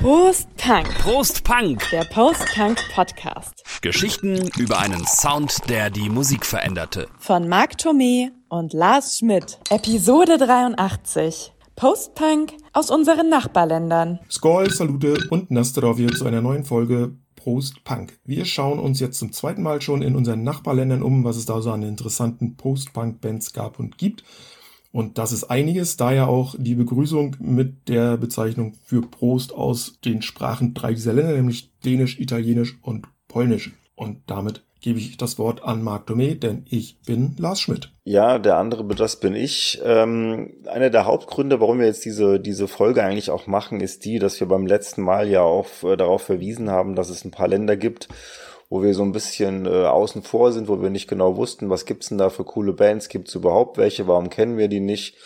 Prost Punk. Prost Punk. Der Post-Punk Podcast. Geschichten über einen Sound, der die Musik veränderte. Von Marc Thomé und Lars Schmidt. Episode 83. Post-Punk aus unseren Nachbarländern. Skol, Salute und Nastrovje zu einer neuen Folge Post Punk. Wir schauen uns jetzt zum zweiten Mal schon in unseren Nachbarländern um, was es da so an interessanten Post-Punk-Bands gab und gibt. Und das ist einiges, daher auch die Begrüßung mit der Bezeichnung für Prost aus den Sprachen drei dieser Länder, nämlich Dänisch, Italienisch und Polnisch. Und damit gebe ich das Wort an Marc Domé, denn ich bin Lars Schmidt. Ja, der andere, das bin ich. Ähm, einer der Hauptgründe, warum wir jetzt diese, diese Folge eigentlich auch machen, ist die, dass wir beim letzten Mal ja auch äh, darauf verwiesen haben, dass es ein paar Länder gibt, wo wir so ein bisschen äh, außen vor sind, wo wir nicht genau wussten, was gibt's denn da für coole Bands, gibt's überhaupt welche, warum kennen wir die nicht?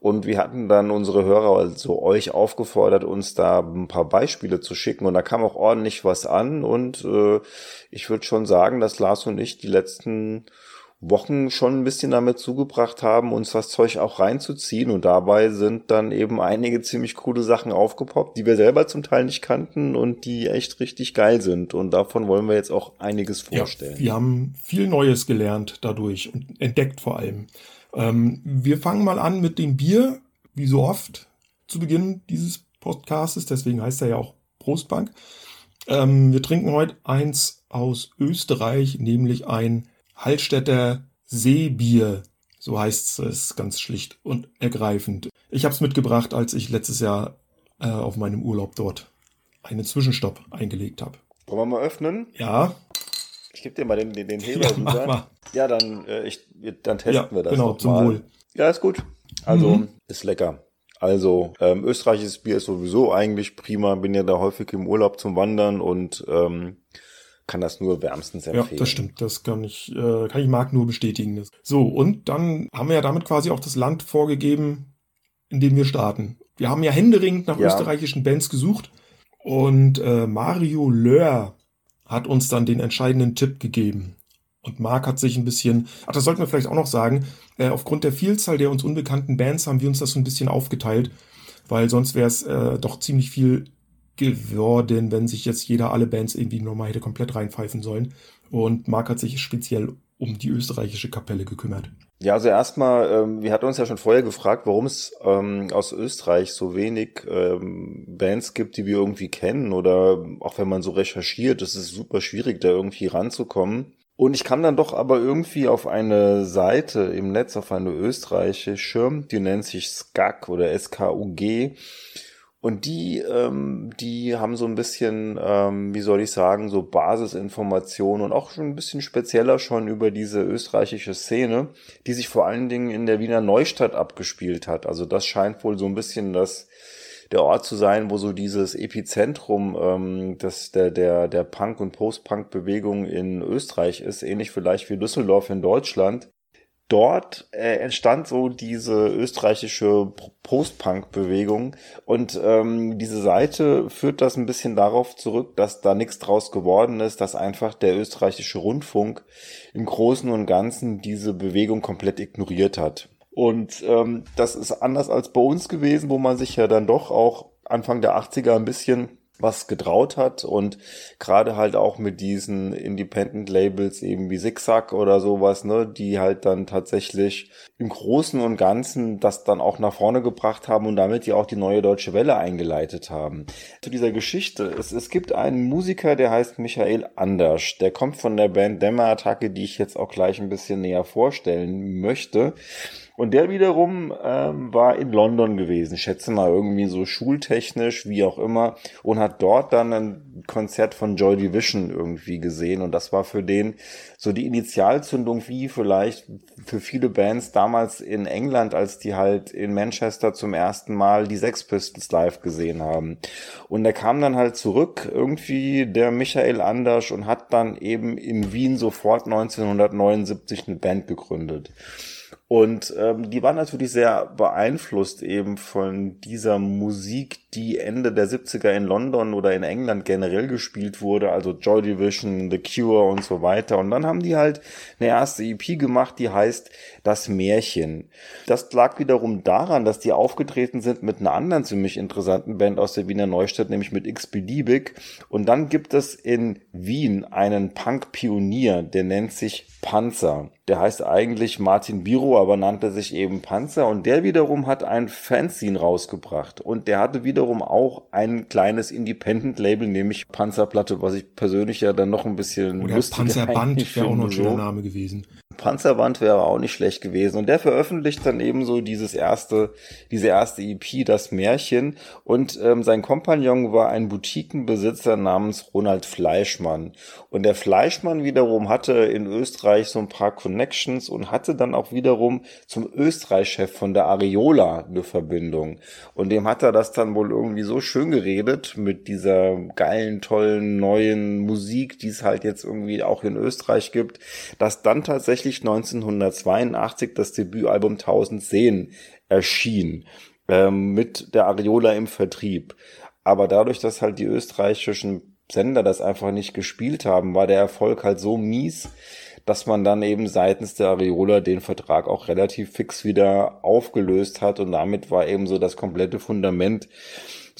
Und wir hatten dann unsere Hörer, also euch aufgefordert, uns da ein paar Beispiele zu schicken. Und da kam auch ordentlich was an. Und äh, ich würde schon sagen, dass Lars und ich die letzten Wochen schon ein bisschen damit zugebracht haben, uns das Zeug auch reinzuziehen. Und dabei sind dann eben einige ziemlich coole Sachen aufgepoppt, die wir selber zum Teil nicht kannten und die echt richtig geil sind. Und davon wollen wir jetzt auch einiges vorstellen. Ja, wir haben viel Neues gelernt dadurch und entdeckt vor allem. Ähm, wir fangen mal an mit dem Bier, wie so oft zu Beginn dieses Podcastes, deswegen heißt er ja auch Prostbank. Ähm, wir trinken heute eins aus Österreich, nämlich ein Hallstätter Seebier. So heißt es ganz schlicht und ergreifend. Ich habe es mitgebracht, als ich letztes Jahr äh, auf meinem Urlaub dort einen Zwischenstopp eingelegt habe. Wollen wir mal öffnen? Ja. Ich gebe dir mal den, den, den Heber Ja, mach mal. Ja, dann, äh, ich, dann testen Ja, wir das genau, zum mal. Wohl. Ja, ist gut. Also, Mhm. ist lecker. Also, ähm, österreichisches Bier ist sowieso eigentlich prima. Bin ja da häufig im Urlaub zum Wandern und ähm, kann das nur wärmstens Ja, empfehlen. das stimmt. Das kann ich, äh, kann ich Marc nur bestätigen. So, und dann haben wir ja damit quasi auch das Land vorgegeben, in dem wir starten. Wir haben ja händeringend nach Ja. österreichischen Bands gesucht und äh, Mario Löhr hat uns dann den entscheidenden Tipp gegeben. Und Marc hat sich ein bisschen, ach, das sollten wir vielleicht auch noch sagen, äh, aufgrund der Vielzahl der uns unbekannten Bands haben wir uns das so ein bisschen aufgeteilt, weil sonst wäre es äh, doch ziemlich viel geworden, wenn sich jetzt jeder alle Bands irgendwie nochmal hätte komplett reinpfeifen sollen. Und Marc hat sich speziell um die österreichische Kapelle gekümmert. Ja, also erstmal, ähm, wir hatten uns ja schon vorher gefragt, warum es ähm, aus Österreich so wenig ähm, Bands gibt, die wir irgendwie kennen oder auch wenn man so recherchiert, es ist super schwierig, da irgendwie ranzukommen. Und ich kam dann doch aber irgendwie auf eine Seite im Netz, auf eine österreichische, die nennt sich SKAG oder SKUG. Und die, ähm, die haben so ein bisschen, ähm, wie soll ich sagen, so Basisinformationen und auch schon ein bisschen spezieller schon über diese österreichische Szene, die sich vor allen Dingen in der Wiener Neustadt abgespielt hat. Also das scheint wohl so ein bisschen das der Ort zu sein, wo so dieses Epizentrum ähm, des, der, der, der Punk- und Post-Punk-Bewegung in Österreich ist, ähnlich vielleicht wie Düsseldorf in Deutschland dort äh, entstand so diese österreichische Post-Punk-Bewegung und ähm, diese Seite führt das ein bisschen darauf zurück, dass da nichts draus geworden ist, dass einfach der österreichische Rundfunk im Großen und Ganzen diese Bewegung komplett ignoriert hat. Und ähm, das ist anders als bei uns gewesen, wo man sich ja dann doch auch Anfang der 80er ein bisschen was getraut hat und gerade halt auch mit diesen Independent Labels eben wie Zigzag oder sowas, ne, die halt dann tatsächlich im Großen und Ganzen das dann auch nach vorne gebracht haben und damit ja auch die neue deutsche Welle eingeleitet haben. Zu dieser Geschichte, es, es gibt einen Musiker, der heißt Michael Anders, der kommt von der Band Dämmerattacke, die ich jetzt auch gleich ein bisschen näher vorstellen möchte. Und der wiederum ähm, war in London gewesen, schätze mal irgendwie so schultechnisch, wie auch immer, und hat dort dann ein Konzert von Joy Division irgendwie gesehen. Und das war für den so die Initialzündung, wie vielleicht für viele Bands damals in England, als die halt in Manchester zum ersten Mal die Sex Pistols live gesehen haben. Und er kam dann halt zurück, irgendwie der Michael Anders, und hat dann eben in Wien sofort 1979 eine Band gegründet. Und ähm, die waren natürlich sehr beeinflusst eben von dieser Musik, die Ende der 70er in London oder in England generell gespielt wurde, also Joy Division, The Cure und so weiter. Und dann haben die halt eine erste EP gemacht, die heißt Das Märchen. Das lag wiederum daran, dass die aufgetreten sind mit einer anderen ziemlich interessanten Band aus der Wiener Neustadt, nämlich mit X-Beliebig. Und dann gibt es in Wien einen Punk-Pionier, der nennt sich Panzer. Der heißt eigentlich Martin Biro, aber nannte sich eben Panzer. Und der wiederum hat ein Fanzine rausgebracht. Und der hatte wiederum auch ein kleines Independent-Label, nämlich Panzerplatte, was ich persönlich ja dann noch ein bisschen Oder Panzerband wäre auch noch ein schöner Name gewesen. Panzerband wäre auch nicht schlecht gewesen. Und der veröffentlicht dann eben so dieses erste, diese erste EP, das Märchen. Und ähm, sein Kompagnon war ein Boutiquenbesitzer namens Ronald Fleischmann. Und der Fleischmann wiederum hatte in Österreich so ein paar Connections und hatte dann auch wiederum zum Österreich-Chef von der Areola eine Verbindung. Und dem hat er das dann wohl irgendwie so schön geredet mit dieser geilen, tollen, neuen Musik, die es halt jetzt irgendwie auch in Österreich gibt, dass dann tatsächlich tatsächlich 1982 das Debütalbum 1000 Seen erschien, ähm, mit der Areola im Vertrieb. Aber dadurch, dass halt die österreichischen Sender das einfach nicht gespielt haben, war der Erfolg halt so mies, dass man dann eben seitens der Areola den Vertrag auch relativ fix wieder aufgelöst hat und damit war eben so das komplette Fundament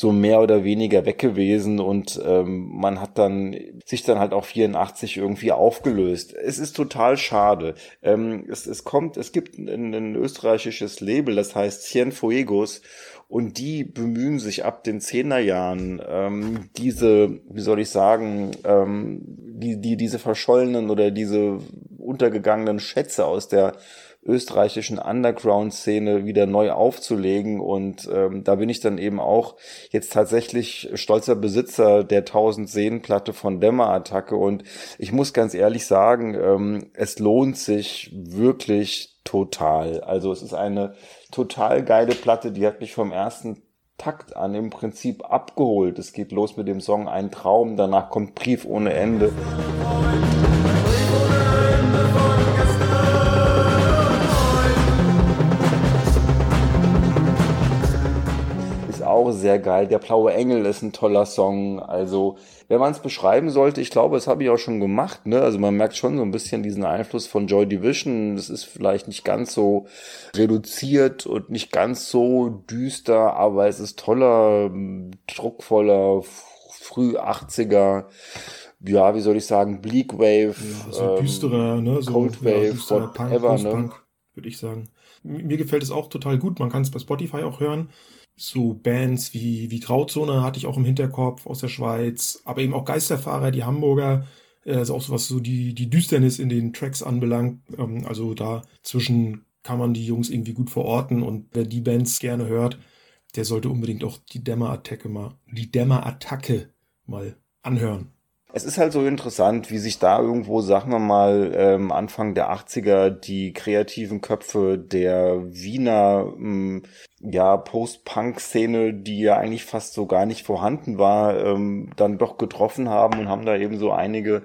so mehr oder weniger weg gewesen und ähm, man hat dann sich dann halt auch 84 irgendwie aufgelöst. Es ist total schade. Ähm, es, es kommt, es gibt ein, ein österreichisches Label, das heißt Cienfuegos und die bemühen sich ab den Zehnerjahren ähm, diese, wie soll ich sagen, ähm, die, die, diese verschollenen oder diese untergegangenen Schätze aus der österreichischen Underground-Szene wieder neu aufzulegen. Und ähm, da bin ich dann eben auch jetzt tatsächlich stolzer Besitzer der 1000 Seen-Platte von Dämmerattacke. Und ich muss ganz ehrlich sagen, ähm, es lohnt sich wirklich total. Also es ist eine total geile Platte, die hat mich vom ersten Takt an im Prinzip abgeholt. Es geht los mit dem Song Ein Traum, danach kommt Brief ohne Ende. Auch sehr geil. Der blaue Engel ist ein toller Song. Also, wenn man es beschreiben sollte, ich glaube, das habe ich auch schon gemacht. Ne? Also man merkt schon so ein bisschen diesen Einfluss von Joy Division. Das ist vielleicht nicht ganz so reduziert und nicht ganz so düster, aber es ist toller, druckvoller, früh 80er ja, wie soll ich sagen, Bleak Wave, ja, so ähm, düsterer, ne, so Cold Wave, ja, whatever, Punk, ne? würde ich sagen. Mir gefällt es auch total gut. Man kann es bei Spotify auch hören so Bands wie, wie Grauzone hatte ich auch im Hinterkopf aus der Schweiz, aber eben auch Geisterfahrer, die Hamburger, äh, also auch so was so die, die Düsternis in den Tracks anbelangt. Ähm, also da zwischen kann man die Jungs irgendwie gut verorten und wer die Bands gerne hört, der sollte unbedingt auch die Dämmerattacke mal, die Dämmerattacke mal anhören. Es ist halt so interessant, wie sich da irgendwo, sagen wir mal, ähm, Anfang der 80er die kreativen Köpfe der Wiener ähm, ja, Post-Punk-Szene, die ja eigentlich fast so gar nicht vorhanden war, ähm, dann doch getroffen haben und haben da eben so einige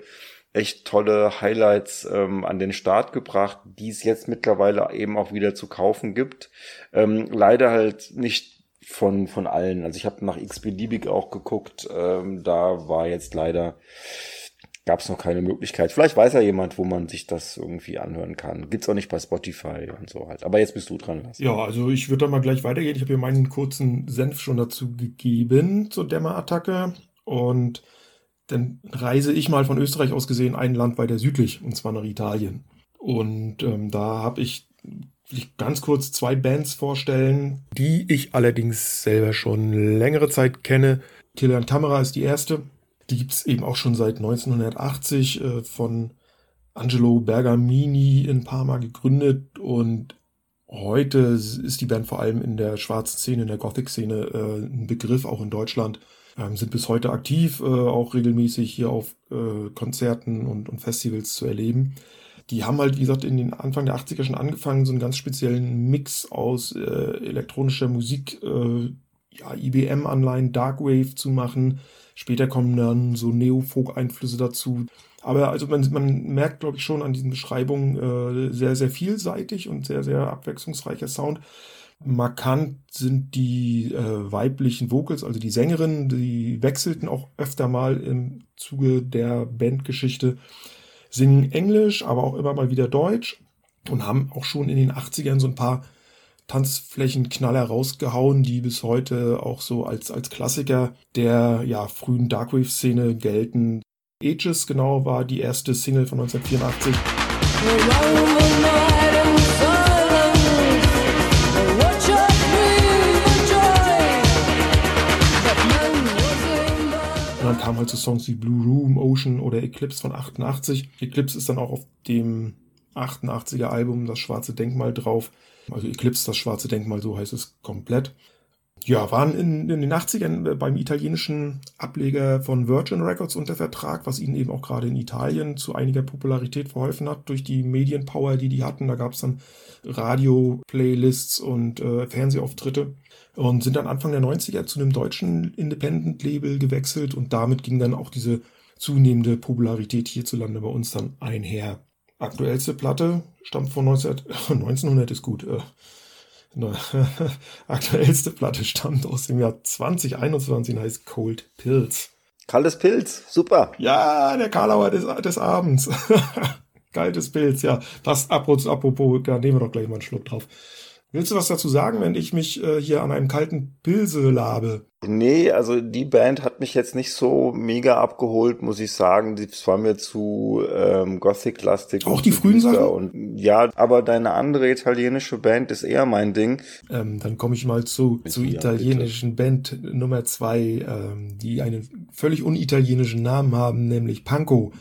echt tolle Highlights ähm, an den Start gebracht, die es jetzt mittlerweile eben auch wieder zu kaufen gibt. Ähm, leider halt nicht von, von allen. Also ich habe nach x-beliebig auch geguckt. Ähm, da war jetzt leider, gab es noch keine Möglichkeit. Vielleicht weiß ja jemand, wo man sich das irgendwie anhören kann. Gibt's auch nicht bei Spotify und so halt. Aber jetzt bist du dran. Lass. Ja, also ich würde da mal gleich weitergehen. Ich habe hier meinen kurzen Senf schon dazu gegeben zur Dämmerattacke. Und dann reise ich mal von Österreich aus gesehen ein Land weiter südlich, und zwar nach Italien. Und ähm, da habe ich ganz kurz zwei Bands vorstellen, die ich allerdings selber schon längere Zeit kenne. Kilian Tamara ist die erste. Die gibt es eben auch schon seit 1980 äh, von Angelo Bergamini in Parma gegründet und heute ist die Band vor allem in der schwarzen Szene, in der Gothic-Szene äh, ein Begriff, auch in Deutschland. Ähm, sind bis heute aktiv, äh, auch regelmäßig hier auf äh, Konzerten und, und Festivals zu erleben die haben halt, wie gesagt, in den Anfang der 80er schon angefangen, so einen ganz speziellen Mix aus äh, elektronischer Musik äh, ja, IBM-Anleihen, Darkwave zu machen. Später kommen dann so Neofolk-Einflüsse dazu. Aber also man, man merkt, glaube ich, schon an diesen Beschreibungen äh, sehr, sehr vielseitig und sehr, sehr abwechslungsreicher Sound. Markant sind die äh, weiblichen Vocals, also die Sängerinnen, die wechselten auch öfter mal im Zuge der Bandgeschichte, singen Englisch, aber auch immer mal wieder Deutsch und haben auch schon in den 80ern so ein paar Tanzflächenknaller rausgehauen, die bis heute auch so als, als Klassiker der ja, frühen Darkwave-Szene gelten. Ages genau war die erste Single von 1984. Und dann kamen halt so Songs wie Blue Room, Ocean oder Eclipse von 88. Eclipse ist dann auch auf dem 88er Album Das Schwarze Denkmal drauf. Also Eclipse, das Schwarze Denkmal, so heißt es komplett. Ja, waren in, in den 80ern beim italienischen Ableger von Virgin Records unter Vertrag, was ihnen eben auch gerade in Italien zu einiger Popularität verholfen hat durch die Medienpower, die die hatten. Da gab es dann Radio-Playlists und äh, Fernsehauftritte und sind dann Anfang der 90er zu einem deutschen Independent-Label gewechselt und damit ging dann auch diese zunehmende Popularität hierzulande bei uns dann einher. Aktuellste Platte stammt von 19, 1900 ist gut. Äh, aktuellste Platte stammt aus dem Jahr 2021 und heißt Cold Pills. Kaltes Pilz, super. Ja, der Karlauer des, des Abends. Kaltes Pilz, ja. Passt apropos, apropos, da nehmen wir doch gleich mal einen Schluck drauf. Willst du was dazu sagen, wenn ich mich äh, hier an einem kalten Pilze labe? Nee, also die Band hat mich jetzt nicht so mega abgeholt, muss ich sagen. Das war mir zu ähm, Gothic-lastig. Auch die frühen Sachen? Und, ja, aber deine andere italienische Band ist eher mein Ding. Ähm, dann komme ich mal zu, zu italienischen bitte. Band Nummer zwei, ähm, die einen völlig unitalienischen Namen haben, nämlich Panko.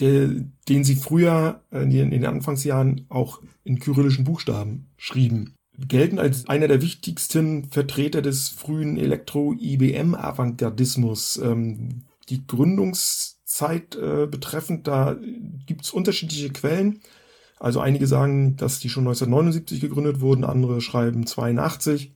Der, den sie früher äh, in den Anfangsjahren auch in kyrillischen Buchstaben schrieben gelten als einer der wichtigsten Vertreter des frühen Elektro-IBM-Avantgardismus. Ähm, die Gründungszeit äh, betreffend, da gibt's unterschiedliche Quellen. Also einige sagen, dass die schon 1979 gegründet wurden, andere schreiben 82.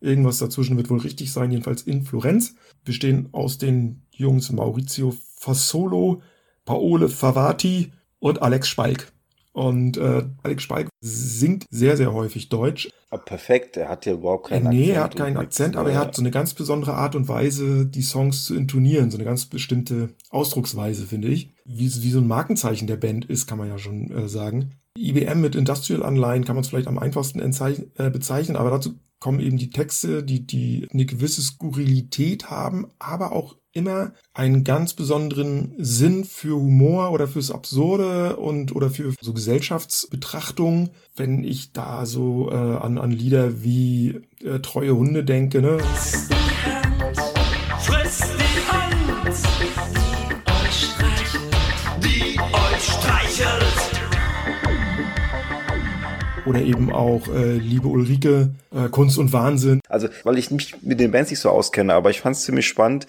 Irgendwas dazwischen wird wohl richtig sein, jedenfalls in Florenz. Bestehen aus den Jungs Maurizio Fassolo, Paole Favati und Alex Spalk. Und äh, Alex Spalk singt sehr, sehr häufig Deutsch. Aber perfekt, er hat ja überhaupt keinen Akzent. Nee, er hat keinen Akzent, aber er hat so eine ganz besondere Art und Weise, die Songs zu intonieren. So eine ganz bestimmte Ausdrucksweise, finde ich. Wie, wie so ein Markenzeichen der Band ist, kann man ja schon äh, sagen. IBM mit Industrial-Anleihen kann man es vielleicht am einfachsten äh, bezeichnen, aber dazu kommen eben die Texte, die, die eine gewisse Skurrilität haben, aber auch immer einen ganz besonderen Sinn für Humor oder fürs Absurde und oder für so Gesellschaftsbetrachtungen. Wenn ich da so äh, an, an Lieder wie äh, Treue Hunde denke, ne? Friss die Hand, die euch streichelt, die euch streichelt oder eben auch äh, Liebe Ulrike, äh, Kunst und Wahnsinn. Also, weil ich mich mit den Bands nicht so auskenne, aber ich fand es ziemlich spannend,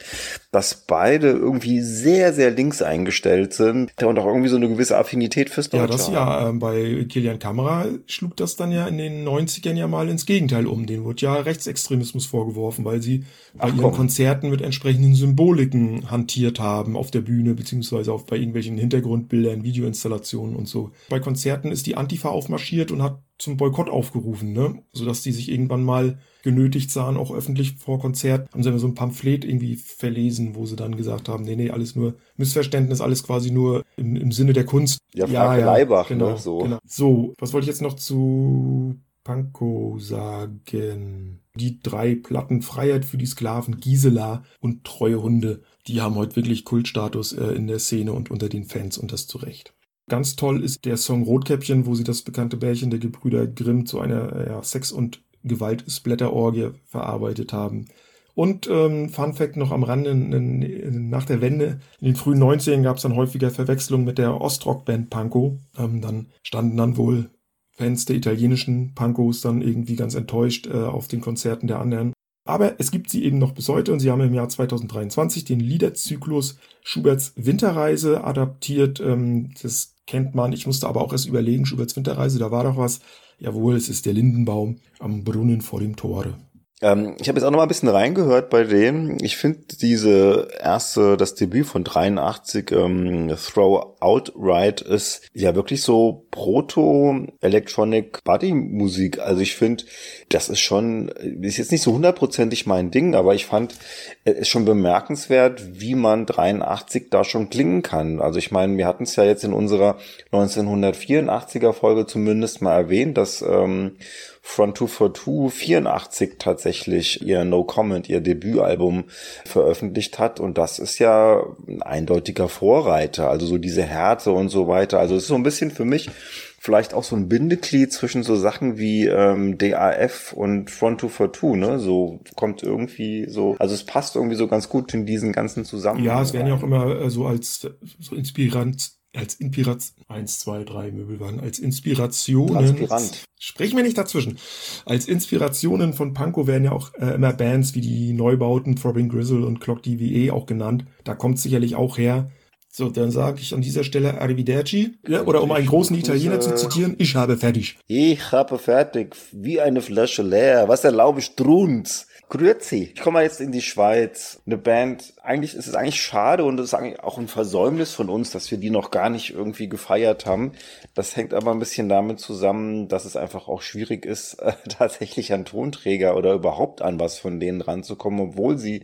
dass beide irgendwie sehr, sehr links eingestellt sind und auch irgendwie so eine gewisse Affinität fürs Deutsche Ja, das ja, äh, bei Kilian Kamera schlug das dann ja in den 90ern ja mal ins Gegenteil um. Den wurde ja Rechtsextremismus vorgeworfen, weil sie bei Ach, ihren komm. Konzerten mit entsprechenden Symboliken hantiert haben auf der Bühne, beziehungsweise auch bei irgendwelchen Hintergrundbildern, Videoinstallationen und so. Bei Konzerten ist die Antifa aufmarschiert und hat zum Boykott aufgerufen, ne? Sodass die sich irgendwann mal genötigt sahen, auch öffentlich vor Konzert, haben sie so ein Pamphlet irgendwie verlesen, wo sie dann gesagt haben, nee, nee, alles nur Missverständnis, alles quasi nur im, im Sinne der Kunst. Ja, ja, ja Leibach, ne, genau, ne? So. Genau. so, was wollte ich jetzt noch zu Pankow sagen? Die drei Platten Freiheit für die Sklaven, Gisela und Treue Hunde, die haben heute wirklich Kultstatus äh, in der Szene und unter den Fans und das zu Recht. Ganz toll ist der Song Rotkäppchen, wo sie das bekannte Bärchen der Gebrüder Grimm zu einer ja, Sex- und Gewaltsplatterorgie verarbeitet haben. Und ähm, Fun Fact noch am Rande, nach der Wende, in den frühen 90ern gab es dann häufiger Verwechslungen mit der Ostrock-Band Panko. Ähm, dann standen dann wohl Fans der italienischen Pankos dann irgendwie ganz enttäuscht äh, auf den Konzerten der anderen. Aber es gibt sie eben noch bis heute und sie haben im Jahr 2023 den Liederzyklus Schuberts Winterreise adaptiert. Ähm, das kennt man. Ich musste aber auch erst überlegen, Schuberts Winterreise, da war doch was. Jawohl, es ist der Lindenbaum am Brunnen vor dem Tore. Ähm, ich habe jetzt auch noch mal ein bisschen reingehört bei denen. Ich finde diese erste, das Debüt von 83, ähm, Throw Outright, ist ja wirklich so Proto-Electronic Buddy-Musik. Also ich finde, das ist schon, ist jetzt nicht so hundertprozentig mein Ding, aber ich fand es schon bemerkenswert, wie man 83 da schon klingen kann. Also ich meine, wir hatten es ja jetzt in unserer 1984er Folge zumindest mal erwähnt, dass ähm, Front 242 84 tatsächlich ihr No Comment, ihr Debütalbum veröffentlicht hat. Und das ist ja ein eindeutiger Vorreiter. Also so diese Härte und so weiter. Also es ist so ein bisschen für mich vielleicht auch so ein Bindeglied zwischen so Sachen wie ähm, DAF und Front 242, ne? So kommt irgendwie so, also es passt irgendwie so ganz gut in diesen ganzen Zusammenhang. Ja, es werden ja auch immer äh, so als so inspirant als Inspiration, eins, zwei, drei Möbelwagen, als Inspirationen. Aspirant. Sprechen wir nicht dazwischen. Als Inspirationen von Panko werden ja auch äh, immer Bands wie die Neubauten Throbbing Grizzle und Clock DVE auch genannt. Da kommt sicherlich auch her. So, dann sage ich an dieser Stelle Arrivederci. Ja, oder um einen großen Italiener zu zitieren, ich habe fertig. Ich habe fertig, wie eine Flasche leer. Was erlaube ich Strunz? Grüezi. Ich komme mal jetzt in die Schweiz. Eine Band, eigentlich ist es eigentlich schade und es ist eigentlich auch ein Versäumnis von uns, dass wir die noch gar nicht irgendwie gefeiert haben. Das hängt aber ein bisschen damit zusammen, dass es einfach auch schwierig ist, äh, tatsächlich an Tonträger oder überhaupt an was von denen ranzukommen, obwohl sie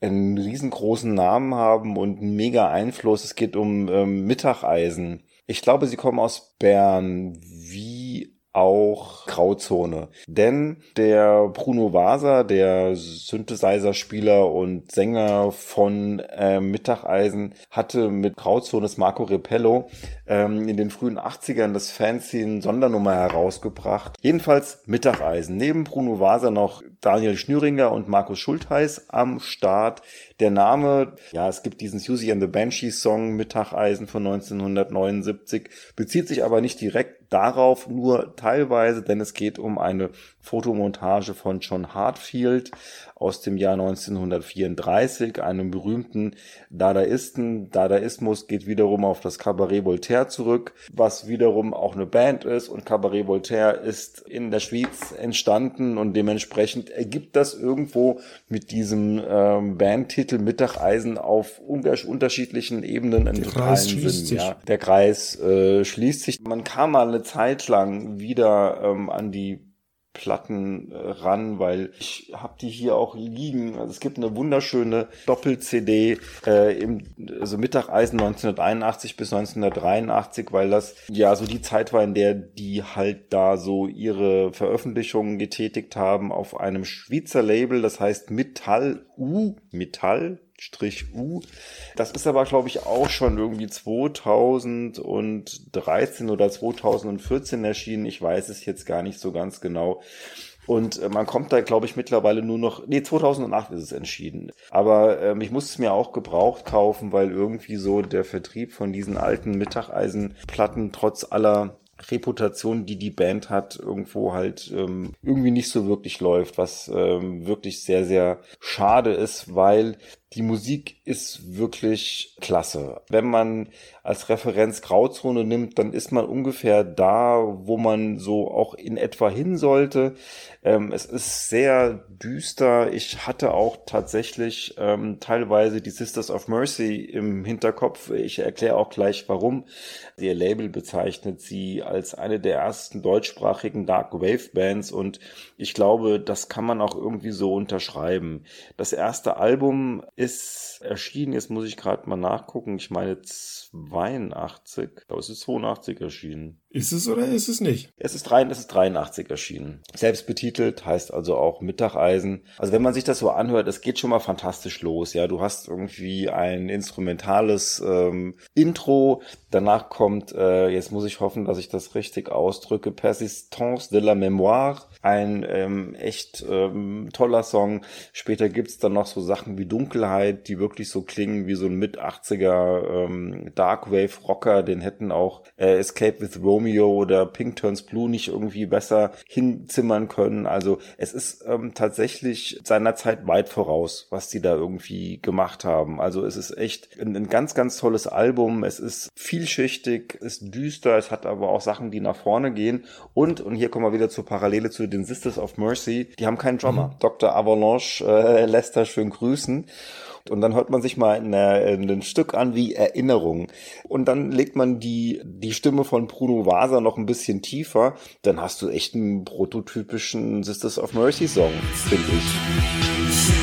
einen riesengroßen Namen haben und einen mega Einfluss. Es geht um ähm, Mittageisen. Ich glaube, sie kommen aus Bern. Wie auch Grauzone. Denn der Bruno Vaser, der Synthesizer-Spieler und Sänger von äh, Mittageisen, hatte mit Grauzones Marco Repello ähm, in den frühen 80ern das Fanzine Sondernummer herausgebracht. Jedenfalls Mittageisen. Neben Bruno Vaser noch Daniel Schnüringer und Markus Schultheiß am Start. Der Name, ja, es gibt diesen Susie and the Banshees Song Mittageisen von 1979, bezieht sich aber nicht direkt darauf, nur teilweise, denn es geht um eine Fotomontage von John Hartfield aus dem Jahr 1934, einem berühmten Dadaisten. Dadaismus geht wiederum auf das Cabaret Voltaire zurück, was wiederum auch eine Band ist und Cabaret Voltaire ist in der Schweiz entstanden und dementsprechend ergibt das irgendwo mit diesem ähm, Bandtitel Mittageisen auf unterschiedlichen Ebenen einen totalen Sinn. Ja. Der Kreis äh, schließt sich. Man kam mal eine Zeit lang wieder ähm, an die Platten äh, ran, weil ich habe die hier auch liegen. Also es gibt eine wunderschöne Doppel-CD äh, im also Mittageisen 1981 bis 1983, weil das ja so die Zeit war, in der die halt da so ihre Veröffentlichungen getätigt haben auf einem Schweizer Label, das heißt Metall U, Metall U. Das ist aber, glaube ich, auch schon irgendwie 2013 oder 2014 erschienen. Ich weiß es jetzt gar nicht so ganz genau. Und äh, man kommt da, glaube ich, mittlerweile nur noch, nee, 2008 ist es entschieden. Aber ähm, ich muss es mir auch gebraucht kaufen, weil irgendwie so der Vertrieb von diesen alten Mittageisenplatten trotz aller Reputation, die die Band hat, irgendwo halt ähm, irgendwie nicht so wirklich läuft, was ähm, wirklich sehr, sehr schade ist, weil die Musik ist wirklich klasse. Wenn man als Referenz Grauzone nimmt, dann ist man ungefähr da, wo man so auch in etwa hin sollte. Ähm, es ist sehr düster. Ich hatte auch tatsächlich ähm, teilweise die Sisters of Mercy im Hinterkopf. Ich erkläre auch gleich warum. Ihr Label bezeichnet sie als eine der ersten deutschsprachigen Dark Wave Bands und ich glaube, das kann man auch irgendwie so unterschreiben. Das erste Album ist erschienen, jetzt muss ich gerade mal nachgucken, ich meine 82, aber es ist 82 erschienen. Ist es oder ist es nicht? Es ist, drei, es ist 83 erschienen. Selbst heißt also auch Mittageisen. Also wenn man sich das so anhört, es geht schon mal fantastisch los. Ja, du hast irgendwie ein instrumentales ähm, Intro. Danach kommt, äh, jetzt muss ich hoffen, dass ich das richtig ausdrücke, Persistance de la Mémoire. Ein ähm, echt ähm, toller Song. Später gibt's dann noch so Sachen wie Dunkelheit, die wirklich so klingen wie so ein Mit-80er ähm, Darkwave-Rocker. Den hätten auch äh, Escape with Romeo Romeo oder Pink Turns Blue nicht irgendwie besser hinzimmern können. Also es ist ähm, tatsächlich seiner Zeit weit voraus, was die da irgendwie gemacht haben. Also es ist echt ein, ein ganz, ganz tolles Album. Es ist vielschichtig, ist düster, es hat aber auch Sachen, die nach vorne gehen. Und, und hier kommen wir wieder zur Parallele zu den Sisters of Mercy, die haben keinen Drummer. Mhm. Dr. Avalanche äh, lässt da schön grüßen. Und dann hört man sich mal in ein Stück an wie Erinnerung. Und dann legt man die, die Stimme von Bruno Vasa noch ein bisschen tiefer. Dann hast du echt einen prototypischen Sisters of Mercy Song, finde ich.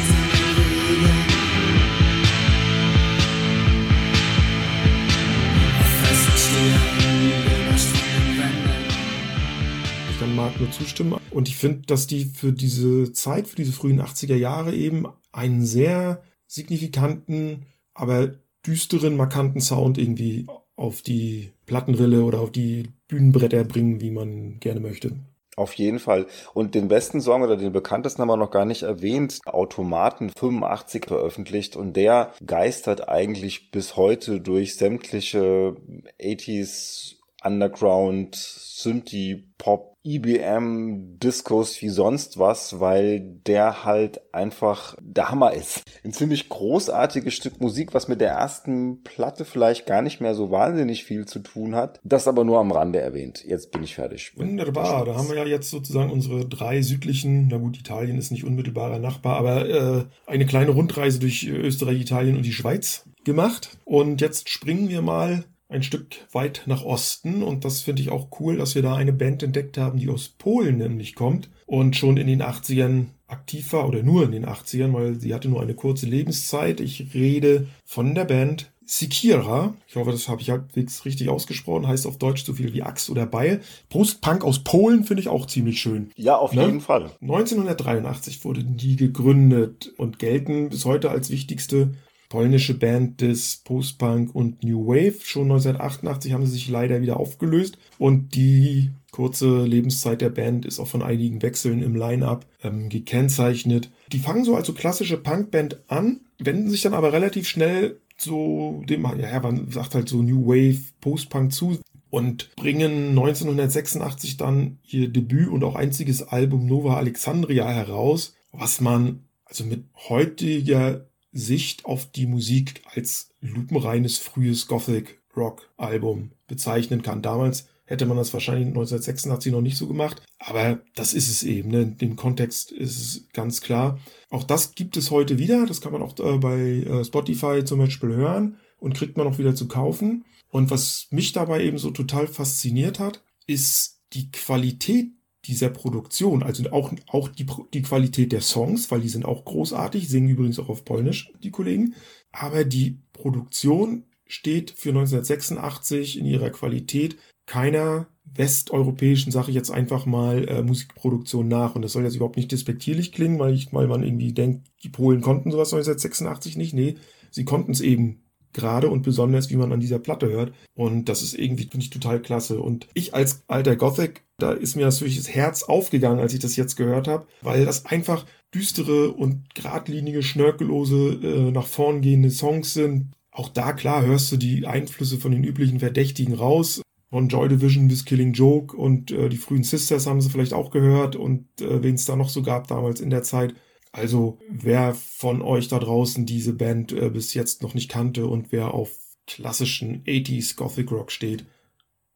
Marc nur zustimmen. Und ich finde, dass die für diese Zeit, für diese frühen 80er Jahre eben einen sehr signifikanten, aber düsteren, markanten Sound irgendwie auf die Plattenrille oder auf die Bühnenbretter bringen, wie man gerne möchte. Auf jeden Fall. Und den besten Song oder den bekanntesten haben wir noch gar nicht erwähnt. Automaten 85 veröffentlicht und der geistert eigentlich bis heute durch sämtliche 80s Underground, Synthie, Pop, IBM Discos wie sonst was, weil der halt einfach der Hammer ist. Ein ziemlich großartiges Stück Musik, was mit der ersten Platte vielleicht gar nicht mehr so wahnsinnig viel zu tun hat. Das aber nur am Rande erwähnt. Jetzt bin ich fertig. Wunderbar. Da haben wir ja jetzt sozusagen unsere drei südlichen, na gut, Italien ist nicht unmittelbarer Nachbar, aber äh, eine kleine Rundreise durch Österreich, Italien und die Schweiz gemacht. Und jetzt springen wir mal ein Stück weit nach Osten und das finde ich auch cool, dass wir da eine Band entdeckt haben, die aus Polen nämlich kommt und schon in den 80ern aktiv war oder nur in den 80ern, weil sie hatte nur eine kurze Lebenszeit. Ich rede von der Band Sikira. Ich hoffe, das habe ich halbwegs richtig ausgesprochen. Heißt auf Deutsch so viel wie Axt oder Beil. Postpunk aus Polen finde ich auch ziemlich schön. Ja, auf ne? jeden Fall. 1983 wurde die gegründet und gelten bis heute als wichtigste polnische Band des Postpunk und New Wave. Schon 1988 haben sie sich leider wieder aufgelöst und die kurze Lebenszeit der Band ist auch von einigen Wechseln im Line-up ähm, gekennzeichnet. Die fangen so als so klassische Punkband an, wenden sich dann aber relativ schnell so dem, ja, man sagt halt so New Wave, Postpunk zu und bringen 1986 dann ihr Debüt und auch einziges Album Nova Alexandria heraus, was man also mit heutiger Sicht auf die Musik als lupenreines frühes Gothic Rock Album bezeichnen kann. Damals hätte man das wahrscheinlich 1986 noch nicht so gemacht, aber das ist es eben. Ne? In dem Kontext ist es ganz klar. Auch das gibt es heute wieder. Das kann man auch äh, bei äh, Spotify zum Beispiel hören und kriegt man auch wieder zu kaufen. Und was mich dabei eben so total fasziniert hat, ist die Qualität dieser Produktion, also auch, auch die, die Qualität der Songs, weil die sind auch großartig, singen übrigens auch auf Polnisch, die Kollegen. Aber die Produktion steht für 1986 in ihrer Qualität keiner westeuropäischen Sache jetzt einfach mal äh, Musikproduktion nach. Und das soll jetzt überhaupt nicht despektierlich klingen, weil, ich, weil man irgendwie denkt, die Polen konnten sowas 1986 nicht. Nee, sie konnten es eben gerade und besonders, wie man an dieser Platte hört. Und das ist irgendwie, finde ich, total klasse. Und ich als alter Gothic, da ist mir natürlich das Herz aufgegangen, als ich das jetzt gehört habe, weil das einfach düstere und geradlinige, schnörkellose, äh, nach vorn gehende Songs sind. Auch da, klar, hörst du die Einflüsse von den üblichen Verdächtigen raus. Von Joy Division bis Killing Joke und äh, die frühen Sisters haben sie vielleicht auch gehört und äh, wen es da noch so gab damals in der Zeit. Also wer von euch da draußen diese Band äh, bis jetzt noch nicht kannte und wer auf klassischen 80s Gothic Rock steht,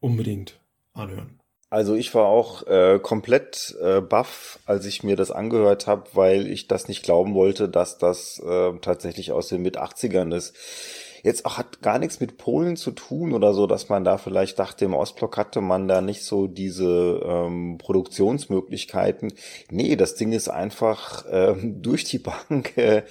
unbedingt anhören. Also ich war auch äh, komplett äh, baff, als ich mir das angehört habe, weil ich das nicht glauben wollte, dass das äh, tatsächlich aus den mit 80ern ist jetzt auch hat gar nichts mit Polen zu tun oder so, dass man da vielleicht dachte, im Ostblock hatte man da nicht so diese ähm, Produktionsmöglichkeiten. Nee, das Ding ist einfach ähm, durch die Bank äh,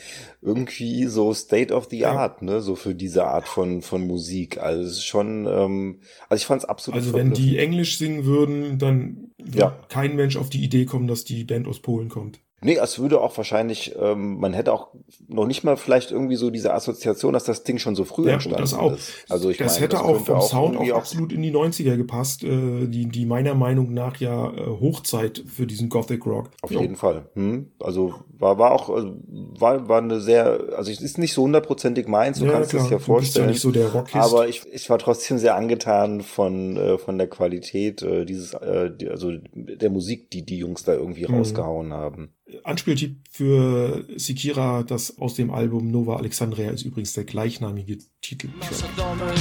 irgendwie so State of the Art, ne, so für diese Art von von Musik. Also es ist schon, ähm, also ich fand es absolut. Also wenn die Englisch singen würden, dann würde ja. kein Mensch auf die Idee kommen, dass die Band aus Polen kommt. Nee, es würde auch wahrscheinlich, ähm, man hätte auch noch nicht mal vielleicht irgendwie so diese Assoziation, dass das Ding schon so früh Ja, entstanden das auch. ist. Also ich das meine, hätte das auch vom Sound irgendwie auch absolut in die 90er gepasst, äh, die, die meiner Meinung nach ja äh, Hochzeit für diesen Gothic Rock. Auf Ja. jeden Fall. Hm? Also war, war auch, also war, war eine sehr, also es ist nicht so hundertprozentig meins, du Ja, kannst klar, es ja du bist ja vorstellen. nicht so der Rockist. aber ich, ich war trotzdem sehr angetan von, äh, von der Qualität äh, dieses, äh, also der Musik, die die Jungs da irgendwie Mhm. rausgehauen haben. Anspieltipp für Sikira, das aus dem Album Nova Alexandria ist übrigens der gleichnamige Titel. Nasze domy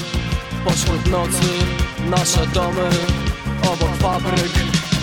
pośród nocy, nasze domy obok fabryk.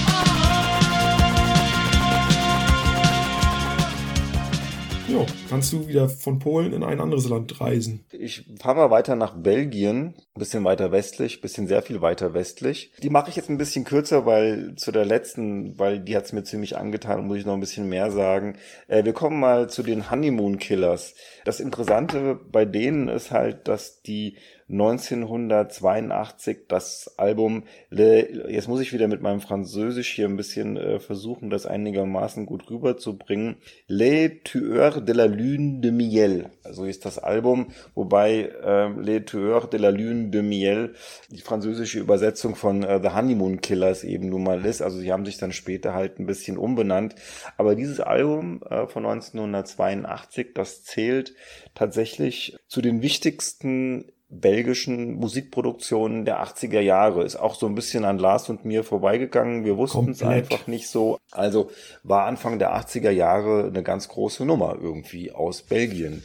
Jo, kannst du wieder von Polen in ein anderes Land reisen. Ich fahre mal weiter nach Belgien, ein bisschen weiter westlich, bisschen sehr viel weiter westlich. Die mache ich jetzt ein bisschen kürzer, weil zu der letzten, weil die hat's mir ziemlich angetan, muss ich noch ein bisschen mehr sagen. Äh, wir kommen mal zu den Honeymoon Killers. Das Interessante bei denen ist halt, dass die 1982 das Album, Le, jetzt muss ich wieder mit meinem Französisch hier ein bisschen äh, versuchen, das einigermaßen gut rüberzubringen. Les Tueurs de la Lune de Miel, so ist das Album, wobei ähm, Les Tueurs de la Lune de Miel die französische Übersetzung von äh, The Honeymoon Killers eben nun mal ist. Also sie haben sich dann später halt ein bisschen umbenannt. Aber dieses Album äh, von 1982, das zählt tatsächlich zu den wichtigsten belgischen Musikproduktionen der 80er Jahre. Ist auch so ein bisschen an Lars und mir vorbeigegangen. Wir wussten es einfach nicht so. Also war Anfang der 80er Jahre eine ganz große Nummer irgendwie aus Belgien.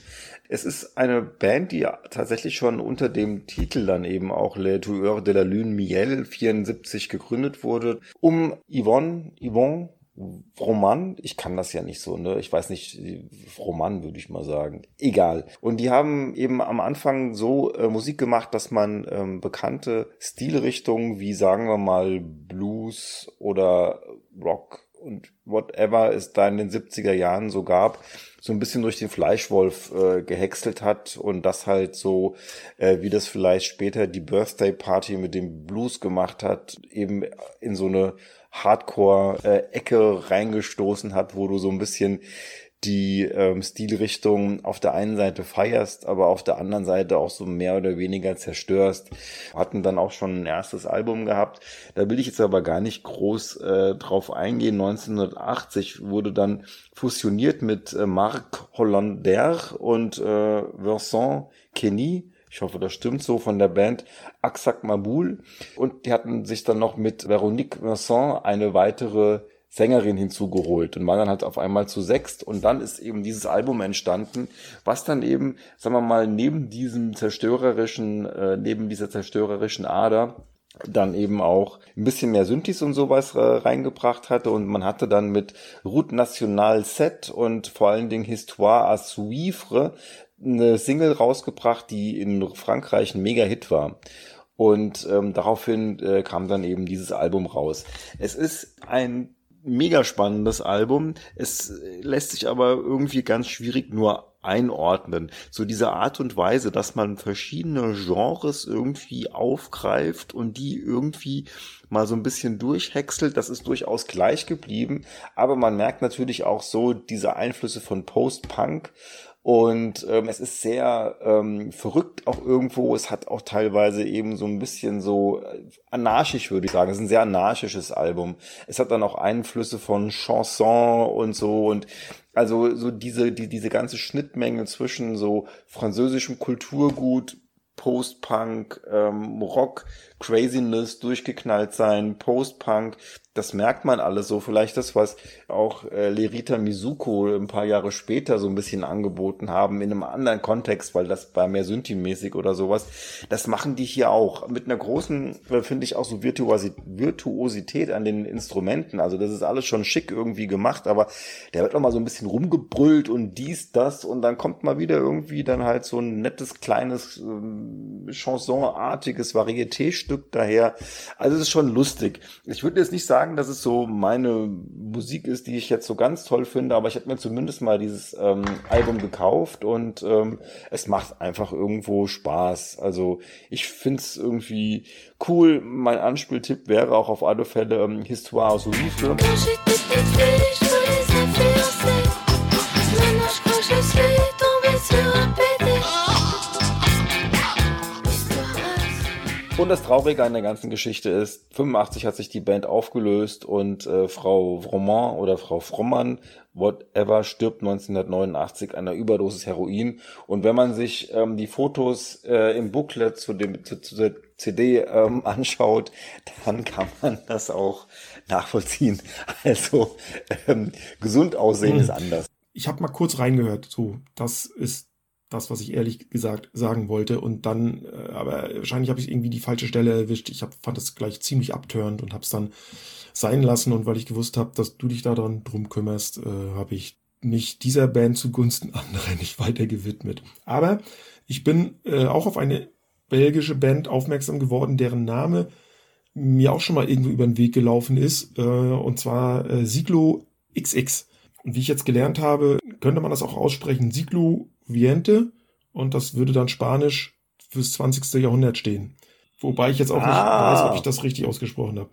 Es ist eine Band, die tatsächlich schon unter dem Titel dann eben auch Les Tueurs de la Lune Miel 74 gegründet wurde, um Yvonne, Yvonne Roman, ich kann das ja nicht so, ne? Ich weiß nicht, Roman würde ich mal sagen. Egal. Und die haben eben am Anfang so äh, Musik gemacht, dass man ähm, bekannte Stilrichtungen wie sagen wir mal Blues oder Rock und whatever es da in den 70er Jahren so gab, so ein bisschen durch den Fleischwolf äh, gehäckselt hat und das halt so, äh, wie das vielleicht später die Birthday Party mit dem Blues gemacht hat, eben in so eine Hardcore-Ecke reingestoßen hat, wo du so ein bisschen die ähm, Stilrichtung auf der einen Seite feierst, aber auf der anderen Seite auch so mehr oder weniger zerstörst. Hatten dann auch schon ein erstes Album gehabt. Da will ich jetzt aber gar nicht groß äh, drauf eingehen. 1980 wurde dann fusioniert mit äh, Marc Hollander und äh, Vincent Kenny. Ich hoffe, das stimmt so von der Band Aksak Mabul. Und die hatten sich dann noch mit Veronique Vincent eine weitere Sängerin hinzugeholt und waren dann halt auf einmal zu sechst und dann ist eben dieses Album entstanden, was dann eben, sagen wir mal, neben diesem zerstörerischen, äh, neben dieser zerstörerischen Ader dann eben auch ein bisschen mehr Synthes und sowas äh, reingebracht hatte und man hatte dann mit Route National Set und vor allen Dingen Histoire à Suivre eine Single rausgebracht, die in Frankreich ein Mega-Hit war. Und ähm, daraufhin äh, kam dann eben dieses Album raus. Es ist ein mega spannendes Album. Es lässt sich aber irgendwie ganz schwierig nur einordnen. So diese Art und Weise, dass man verschiedene Genres irgendwie aufgreift und die irgendwie mal so ein bisschen durchhäckselt, das ist durchaus gleich geblieben. Aber man merkt natürlich auch so diese Einflüsse von Post-Punk und ähm, es ist sehr ähm, verrückt auch irgendwo. Es hat auch teilweise eben so ein bisschen so äh, anarchisch, würde ich sagen. Es ist ein sehr anarchisches Album. Es hat dann auch Einflüsse von Chanson und so und also so diese die, diese ganze Schnittmenge zwischen so französischem Kulturgut, Post-Punk, ähm, Rock, Craziness, durchgeknallt sein, Post-Punk, das merkt man alles so. Vielleicht das, was auch äh, Lerita Mizuko ein paar Jahre später so ein bisschen angeboten haben, in einem anderen Kontext, weil das war mehr Synthi-mäßig oder sowas. Das machen die hier auch. Mit einer großen, äh, finde ich, auch so Virtuosi Virtuosität an den Instrumenten. Also das ist alles schon schick irgendwie gemacht, aber der wird auch mal so ein bisschen rumgebrüllt und dies, das und dann kommt mal wieder irgendwie dann halt so ein nettes, kleines, ähm, Chansonartiges Varieté-Stück daher. Also es ist schon lustig. Ich würde jetzt nicht sagen, dass es so meine Musik ist, die ich jetzt so ganz toll finde, aber ich habe mir zumindest mal dieses ähm, Album gekauft und ähm, es macht einfach irgendwo Spaß. Also ich finde es irgendwie cool. Mein Anspieltipp wäre auch auf alle Fälle ähm, Histoire aus Olive. Quand je suis tombée sur un Und das Traurige an der ganzen Geschichte ist, 85 hat sich die Band aufgelöst und äh, Frau Vroman oder Frau Frommann, whatever, stirbt 1989 an einer Überdosis Heroin. Und wenn man sich ähm, die Fotos äh, im Booklet zu, dem, zu, zu der CD ähm, anschaut, dann kann man das auch nachvollziehen. Also ähm, gesund aussehen Mhm. ist anders. Ich habe mal kurz reingehört. So, das ist das, was ich ehrlich gesagt sagen wollte. Und dann, äh, aber wahrscheinlich habe ich irgendwie die falsche Stelle erwischt. Ich hab, fand das gleich ziemlich abtörend und habe es dann sein lassen. Und weil ich gewusst habe, dass du dich daran drum kümmerst, äh, habe ich mich dieser Band zugunsten anderer nicht weiter gewidmet. Aber ich bin äh, auch auf eine belgische Band aufmerksam geworden, deren Name mir auch schon mal irgendwo über den Weg gelaufen ist. Äh, und zwar äh, Siglo XX. Und wie ich jetzt gelernt habe, könnte man das auch aussprechen, Siglo Viente. Und das würde dann Spanisch fürs 20. Jahrhundert stehen. Wobei ich jetzt auch Ah. nicht weiß, ob ich das richtig ausgesprochen habe.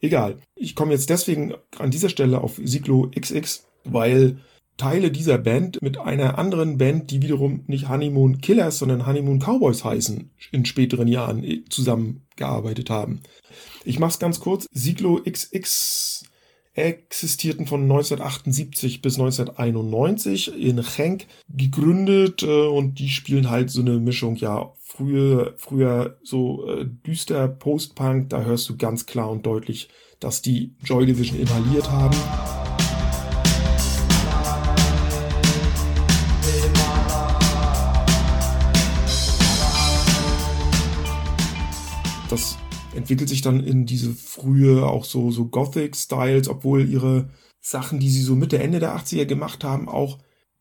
Egal. Ich komme jetzt deswegen an dieser Stelle auf Siglo XX, weil Teile dieser Band mit einer anderen Band, die wiederum nicht Honeymoon Killers, sondern Honeymoon Cowboys heißen, in späteren Jahren äh, zusammengearbeitet haben. Ich mach's ganz kurz. Siglo XX existierten von 1978 bis 1991 in Genk gegründet äh, und die spielen halt so eine Mischung, ja, früher, früher so äh, düster Post-Punk, da hörst du ganz klar und deutlich, dass die Joy Division inhaliert haben. Das entwickelt sich dann in diese frühe, auch so, so Gothic-Styles, obwohl ihre Sachen, die sie so Mitte, Ende der 80er gemacht haben, auch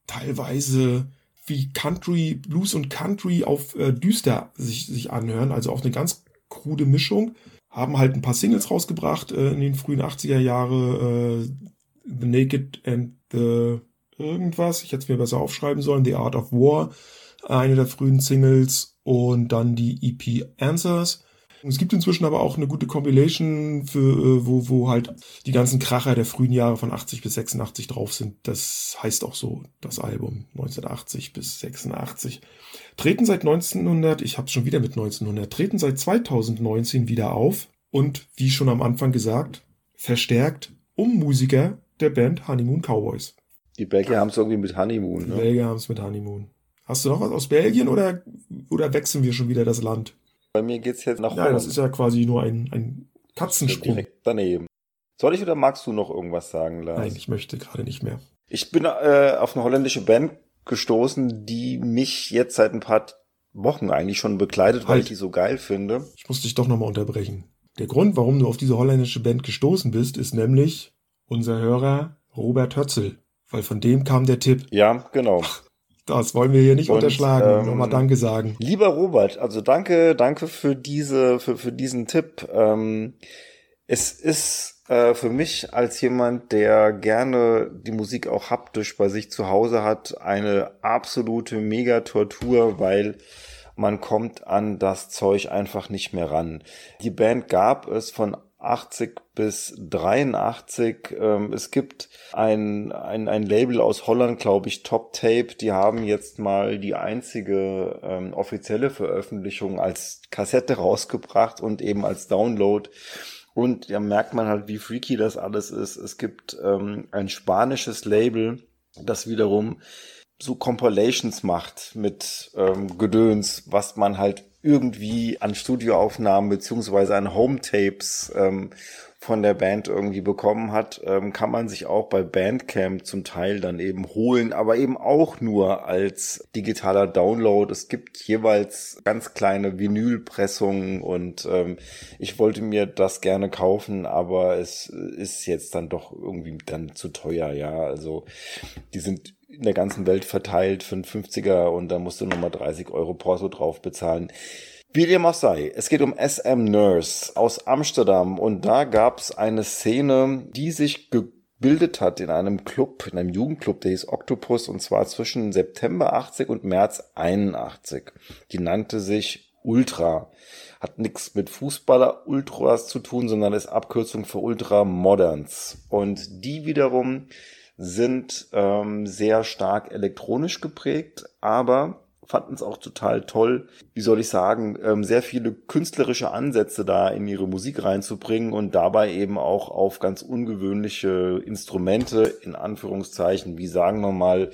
teilweise wie Country, Blues und Country auf äh, düster sich, sich anhören, also auch eine ganz krude Mischung. Haben halt ein paar Singles rausgebracht äh, in den frühen 80er Jahre, äh, The Naked and the irgendwas, ich hätte es mir besser aufschreiben sollen, The Art of War, eine der frühen Singles und dann die EP Answers. Es gibt inzwischen aber auch eine gute Compilation, für, äh, wo, wo halt die ganzen Kracher der frühen Jahre von 80 bis 86 drauf sind. Das heißt auch so, das Album 1980 bis 86. Treten seit 1900, ich habe schon wieder mit 1900, treten seit 2019 wieder auf und wie schon am Anfang gesagt, verstärkt um Musiker der Band Honeymoon Cowboys. Die Belgier haben es irgendwie mit Honeymoon. Die Ne? Belgier haben es mit Honeymoon. Hast du noch was aus Belgien oder, oder wechseln wir schon wieder das Land? Bei mir geht's jetzt nach Ja, das ist ja quasi nur ein, ein Katzensprung. direkt daneben. Soll ich oder magst du noch irgendwas sagen, Lars? Nein, ich möchte gerade nicht mehr. Ich bin äh, auf eine holländische Band gestoßen, die mich jetzt seit ein paar Wochen eigentlich schon begleitet, weil Halt. ich die so geil finde. Ich muss dich doch nochmal unterbrechen. Der Grund, warum du auf diese holländische Band gestoßen bist, ist nämlich unser Hörer Robert Hötzel. Weil von dem kam der Tipp. Ja, genau. Das wollen wir hier nicht Und, unterschlagen. ähm, Nochmal Danke sagen. Lieber Robert, also danke, danke für diese, für, für diesen Tipp. Ähm, es ist äh, für mich als jemand, der gerne die Musik auch haptisch bei sich zu Hause hat, eine absolute Megatortur, weil man kommt an das Zeug einfach nicht mehr ran. Die Band gab es von 80 bis 83. Ähm, es gibt ein, ein, ein Label aus Holland, glaube ich, Top Tape. Die haben jetzt mal die einzige ähm, offizielle Veröffentlichung als Kassette rausgebracht und eben als Download. Und da merkt man halt, wie freaky das alles ist. Es gibt ähm, ein spanisches Label, das wiederum so Compilations macht mit ähm, Gedöns, was man halt irgendwie an Studioaufnahmen beziehungsweise an Home-Tapes ähm, von der Band irgendwie bekommen hat, ähm, kann man sich auch bei Bandcamp zum Teil dann eben holen, aber eben auch nur als digitaler Download. Es gibt jeweils ganz kleine Vinylpressungen und ähm, ich wollte mir das gerne kaufen, aber es ist jetzt dann doch irgendwie dann zu teuer, ja. Also die sind in der ganzen Welt verteilt für einen 50er und da musst du nochmal 30 Euro Porto drauf bezahlen. Wie dem auch sei, es geht um SM Nurse aus Amsterdam und da gab es eine Szene, die sich gebildet hat in einem Club, in einem Jugendclub, der hieß Octopus und zwar zwischen September 80 und März 81. Die nannte sich Ultra. Hat nichts mit Fußballer Ultras zu tun, sondern ist Abkürzung für Ultra Moderns. Und die wiederum sind ähm, sehr stark elektronisch geprägt, aber fanden es auch total toll, wie soll ich sagen, ähm, sehr viele künstlerische Ansätze da in ihre Musik reinzubringen und dabei eben auch auf ganz ungewöhnliche Instrumente, in Anführungszeichen, wie sagen wir mal,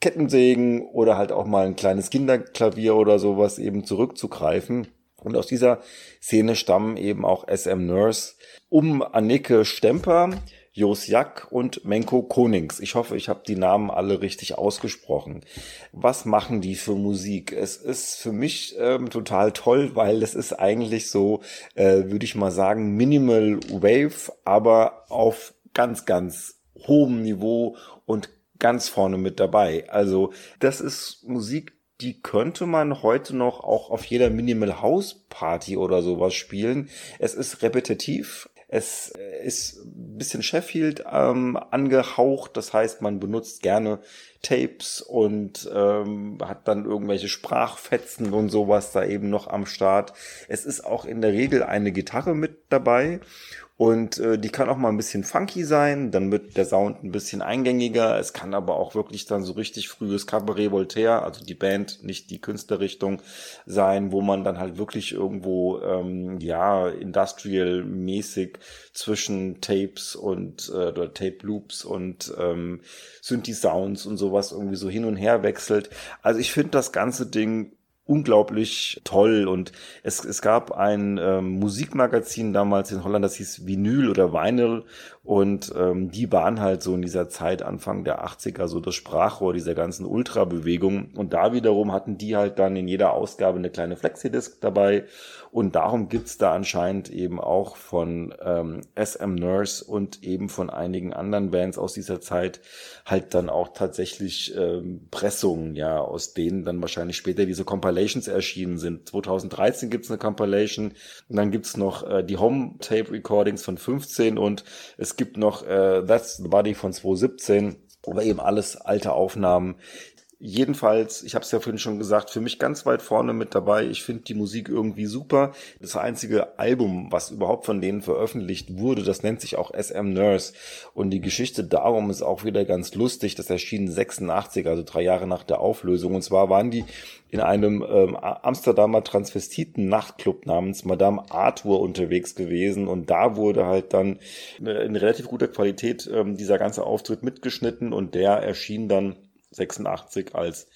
Kettensägen oder halt auch mal ein kleines Kinderklavier oder sowas eben zurückzugreifen. Und aus dieser Szene stammen eben auch SM Nurse um Annike Stemper, Jos Jack und Menko Konings. Ich hoffe, ich habe die Namen alle richtig ausgesprochen. Was machen die für Musik? Es ist für mich ähm, total toll, weil es ist eigentlich so, äh, würde ich mal sagen, Minimal Wave, aber auf ganz, ganz hohem Niveau und ganz vorne mit dabei. Also das ist Musik, die könnte man heute noch auch auf jeder Minimal House Party oder sowas spielen. Es ist repetitiv, es äh, ist ein bisschen Sheffield ähm, angehaucht, das heißt, man benutzt gerne Tapes und ähm, hat dann irgendwelche Sprachfetzen und sowas da eben noch am Start. Es ist auch in der Regel eine Gitarre mit dabei und äh, die kann auch mal ein bisschen funky sein, dann wird der Sound ein bisschen eingängiger. Es kann aber auch wirklich dann so richtig frühes Cabaret Voltaire, also die Band, nicht die Künstlerrichtung sein, wo man dann halt wirklich irgendwo, ähm, ja, industrial-mäßig zwischen Tapes und äh, oder Tape Loops und ähm, Synthi-Sounds und sowas irgendwie so hin und her wechselt. Also ich finde das ganze Ding unglaublich toll. Und es, es gab ein ähm, Musikmagazin damals in Holland, das hieß Vinyl oder Vinyl. Und ähm, die waren halt so in dieser Zeit, Anfang der 80er, so das Sprachrohr dieser ganzen Ultra-Bewegung. Und da wiederum hatten die halt dann in jeder Ausgabe eine kleine Flexi-Disc dabei. Und darum gibt's da anscheinend eben auch von ähm, SM Nurse und eben von einigen anderen Bands aus dieser Zeit halt dann auch tatsächlich ähm, Pressungen, ja, aus denen dann wahrscheinlich später diese Compilations erschienen sind. 2013 gibt's eine Compilation und dann gibt's noch äh, die Home-Tape-Recordings von 15 und es gibt noch äh, That's the Body von 2017 aber eben alles alte Aufnahmen, Jedenfalls, ich habe es ja vorhin schon gesagt, für mich ganz weit vorne mit dabei. Ich finde die Musik irgendwie super. Das einzige Album, was überhaupt von denen veröffentlicht wurde, das nennt sich auch SM Nurse. Und die Geschichte darum ist auch wieder ganz lustig. Das erschien 86, also drei Jahre nach der Auflösung. Und zwar waren die in einem ähm, Amsterdamer Transvestiten-Nachtclub namens Madame Arthur unterwegs gewesen und da wurde halt dann äh, in relativ guter Qualität ähm, dieser ganze Auftritt mitgeschnitten und der erschien dann 86 als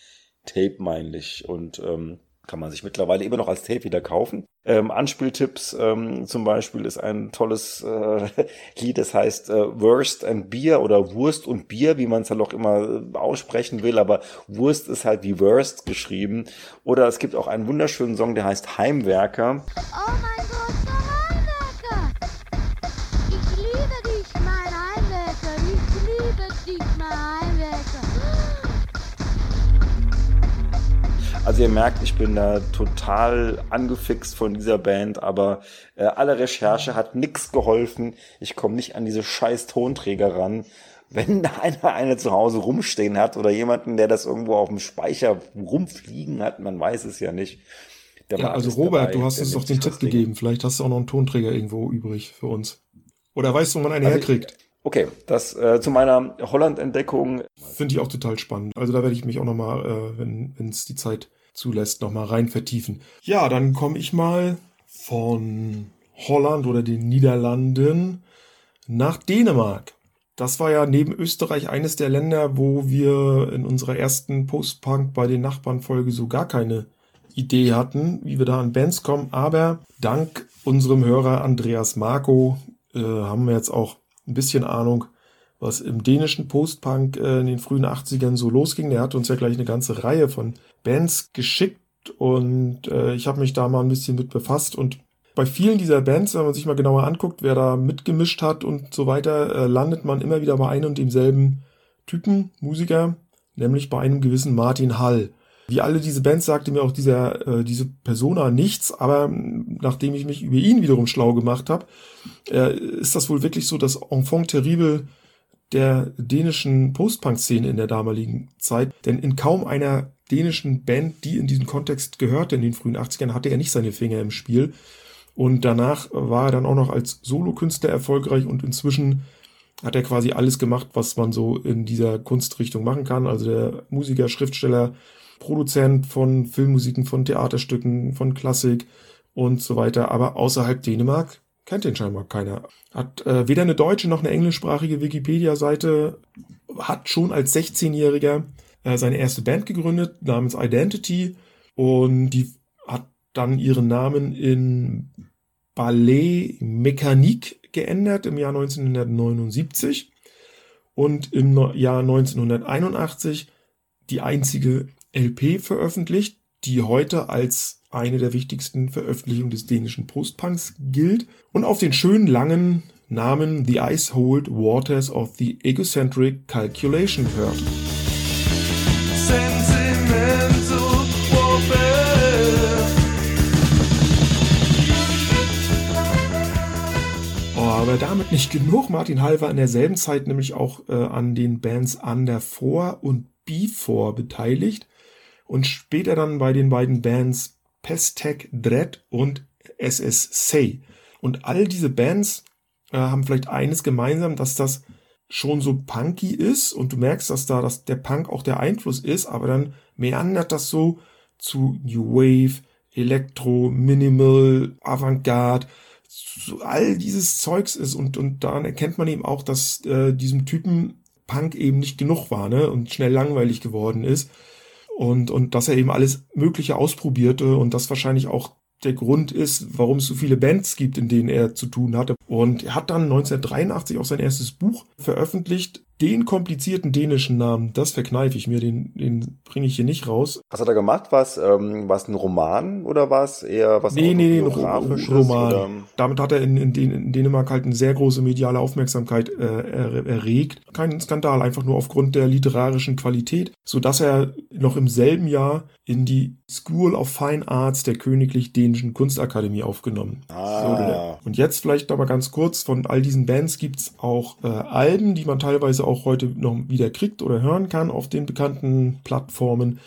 Tape, meinlich. Und ähm, kann man sich mittlerweile immer noch als Tape wieder kaufen. Ähm, Anspieltipps ähm, zum Beispiel ist ein tolles äh, Lied, das heißt äh, Wurst and Beer oder Wurst und Bier, wie man es halt auch immer äh, aussprechen will, aber Wurst ist halt wie Wurst geschrieben. Oder es gibt auch einen wunderschönen Song, der heißt Heimwerker. Oh mein Gott, Also ihr merkt, ich bin da total angefixt von dieser Band, aber äh, alle Recherche hat nix geholfen. Ich komme nicht an diese scheiß Tonträger ran. Wenn da einer eine zu Hause rumstehen hat oder jemanden, der das irgendwo auf dem Speicher rumfliegen hat, man weiß es ja nicht. Ja, also Robert, dabei, du hast uns doch den Tipp gegeben. Vielleicht hast du auch noch einen Tonträger irgendwo übrig für uns. Oder weißt du, wo man einen Also- herkriegt? Okay, das äh, zu meiner Holland-Entdeckung. Finde ich auch total spannend. Also da werde ich mich auch nochmal, äh, wenn es die Zeit zulässt, nochmal rein vertiefen. Ja, dann komme ich mal von Holland oder den Niederlanden nach Dänemark. Das war ja neben Österreich eines der Länder, wo wir in unserer ersten Post-Punk bei den Nachbarn-Folge so gar keine Idee hatten, wie wir da an Bands kommen. Aber dank unserem Hörer Andreas Marco äh, haben wir jetzt auch ein bisschen Ahnung, was im dänischen Post-Punk äh, in den frühen 80ern so losging. Der hat uns ja gleich eine ganze Reihe von Bands geschickt und äh, ich habe mich da mal ein bisschen mit befasst und bei vielen dieser Bands, wenn man sich mal genauer anguckt, wer da mitgemischt hat und so weiter, äh, landet man immer wieder bei einem und demselben Typen, Musiker, nämlich bei einem gewissen Martin Hall. Wie alle diese Bands sagte mir auch dieser, äh, diese Persona nichts, aber nachdem ich mich über ihn wiederum schlau gemacht habe, äh, ist das wohl wirklich so das Enfant terrible der dänischen Post-Punk-Szene in der damaligen Zeit. Denn in kaum einer dänischen Band, die in diesen Kontext gehörte in den frühen 80ern, hatte er nicht seine Finger im Spiel. Und danach war er dann auch noch als Solokünstler erfolgreich und inzwischen hat er quasi alles gemacht, was man so in dieser Kunstrichtung machen kann. Also der Musiker, Schriftsteller, Produzent von Filmmusiken, von Theaterstücken, von Klassik und so weiter. Aber außerhalb Dänemark kennt den scheinbar keiner. Hat äh, weder eine deutsche noch eine englischsprachige Wikipedia-Seite, hat schon als 16-Jähriger äh, seine erste Band gegründet namens Identity. Und die hat dann ihren Namen in Ballet Mécanique geändert im Jahr 1979 und im Jahr 1981 die einzige LP veröffentlicht, die heute als eine der wichtigsten Veröffentlichungen des dänischen Postpunks gilt und auf den schönen langen Namen The Icehold Waters of the Egocentric Calculation hört. Oh, aber damit nicht genug. Martin Hall war in derselben Zeit nämlich auch äh, an den Bands Under 4 und Before beteiligt und später dann bei den beiden Bands Pestek Dread und SS. Und all diese Bands äh, haben vielleicht eines gemeinsam, dass das schon so punky ist und du merkst, dass da dass der Punk auch der Einfluss ist, aber dann meandert das so zu New Wave, Elektro, Minimal, Avantgarde, so all dieses Zeugs ist und, und daran erkennt man eben auch, dass äh, diesem Typen Punk eben nicht genug war, ne, und schnell langweilig geworden ist und, und dass er eben alles Mögliche ausprobierte und das wahrscheinlich auch der Grund ist, warum es so viele Bands gibt, in denen er zu tun hatte. Und er hat dann 1983 auch sein erstes Buch veröffentlicht, den komplizierten dänischen Namen, das verkneife ich mir, den, den bringe ich hier nicht raus. Was hat er gemacht? War es ähm, war's ein Roman oder war es eher was Nee, nee, nee, Roman. Oder? Damit hat er in, in, Dän- in Dänemark halt eine sehr große mediale Aufmerksamkeit äh, er, erregt. Kein Skandal, einfach nur aufgrund der literarischen Qualität, so dass er noch im selben Jahr in die School of Fine Arts der Königlich Dänischen Kunstakademie aufgenommen Ah. wurde. Und jetzt vielleicht noch mal ganz kurz, von all diesen Bands gibt's auch äh, Alben, die man teilweise auch heute noch wieder kriegt oder hören kann auf den bekannten Plattformen.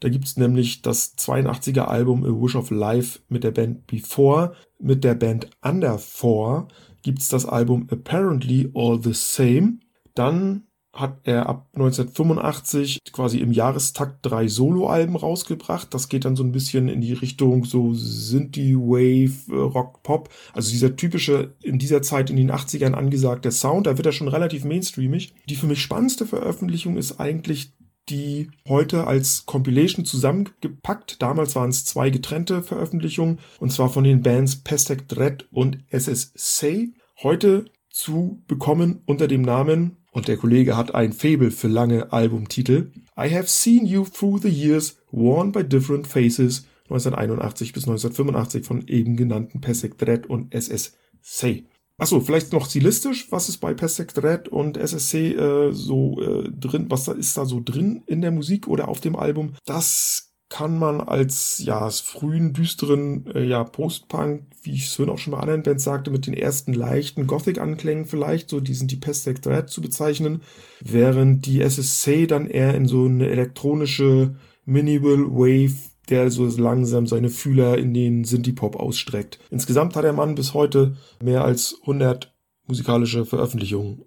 Da gibt's nämlich das 82er Album A Wish of Life mit der Band Before. Mit der Band Under Four gibt's das Album Apparently All the Same. Dann hat er ab 1985 quasi im Jahrestakt drei Soloalben rausgebracht. Das geht dann so ein bisschen in die Richtung so Synthie Wave, äh, Rock Pop. Also dieser typische in dieser Zeit in den 80ern angesagte Sound, da wird er schon relativ mainstreamig. Die für mich spannendste Veröffentlichung ist eigentlich die heute als Compilation zusammengepackt. Damals waren es zwei getrennte Veröffentlichungen und zwar von den Bands Pestek Dread und SS Say. Heute zu bekommen unter dem Namen und der Kollege hat ein Faible für lange Albumtitel. I have seen you through the years, worn by different faces, 1981 bis 1985 von eben genannten Pesek Dread und SS Say. Achso, vielleicht noch stilistisch, was ist bei Pesek Dread und SSC äh, so äh, drin, was da ist da so drin in der Musik oder auf dem Album? Das kann man als ja frühen düsteren äh, ja Postpunk, wie ich es vorhin auch schon bei anderen Bands sagte, mit den ersten leichten Gothic-Anklängen vielleicht, so die sind die Pestek Dread zu bezeichnen, während die SSC dann eher in so eine elektronische Minimal Wave der so langsam seine Fühler in den Synthie-Pop ausstreckt. Insgesamt hat der Mann bis heute mehr als 100 musikalische Veröffentlichungen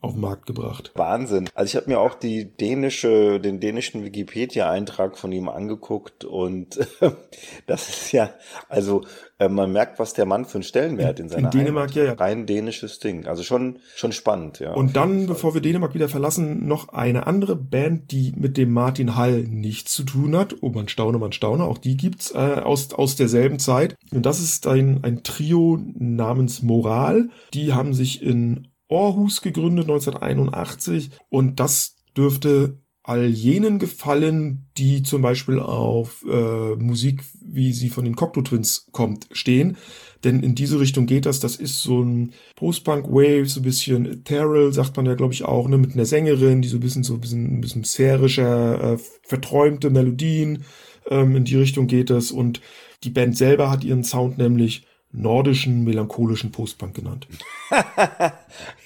auf den Markt gebracht. Wahnsinn. Also ich habe mir auch die dänische, den dänischen Wikipedia-Eintrag von ihm angeguckt und das ist ja, also äh, man merkt, was der Mann für einen Stellenwert in, In seiner Dänemark, Heimat. ja, ja. Rein dänisches Ding. Also schon, schon spannend, ja. Und dann, bevor wir Dänemark wieder verlassen, noch eine andere Band, die mit dem Martin Hall nichts zu tun hat. Oh, man staune, man staune. Auch die gibt's äh, aus, aus derselben Zeit. Und das ist ein, ein Trio namens Moral. Die haben sich in Aarhus gegründet 1981. Und das dürfte all jenen gefallen, die zum Beispiel auf äh, Musik, wie sie von den Cocteau Twins kommt, stehen. Denn in diese Richtung geht das. Das ist so ein Post-Punk-Wave, so ein bisschen ethereal, sagt man ja, glaube ich, auch, ne, mit einer Sängerin, die so ein bisschen, so ein bisschen, ein bisschen sphärischer, äh, verträumte Melodien. Ähm, in die Richtung geht das. Und die Band selber hat ihren Sound nämlich nordischen, melancholischen Post-Punk genannt.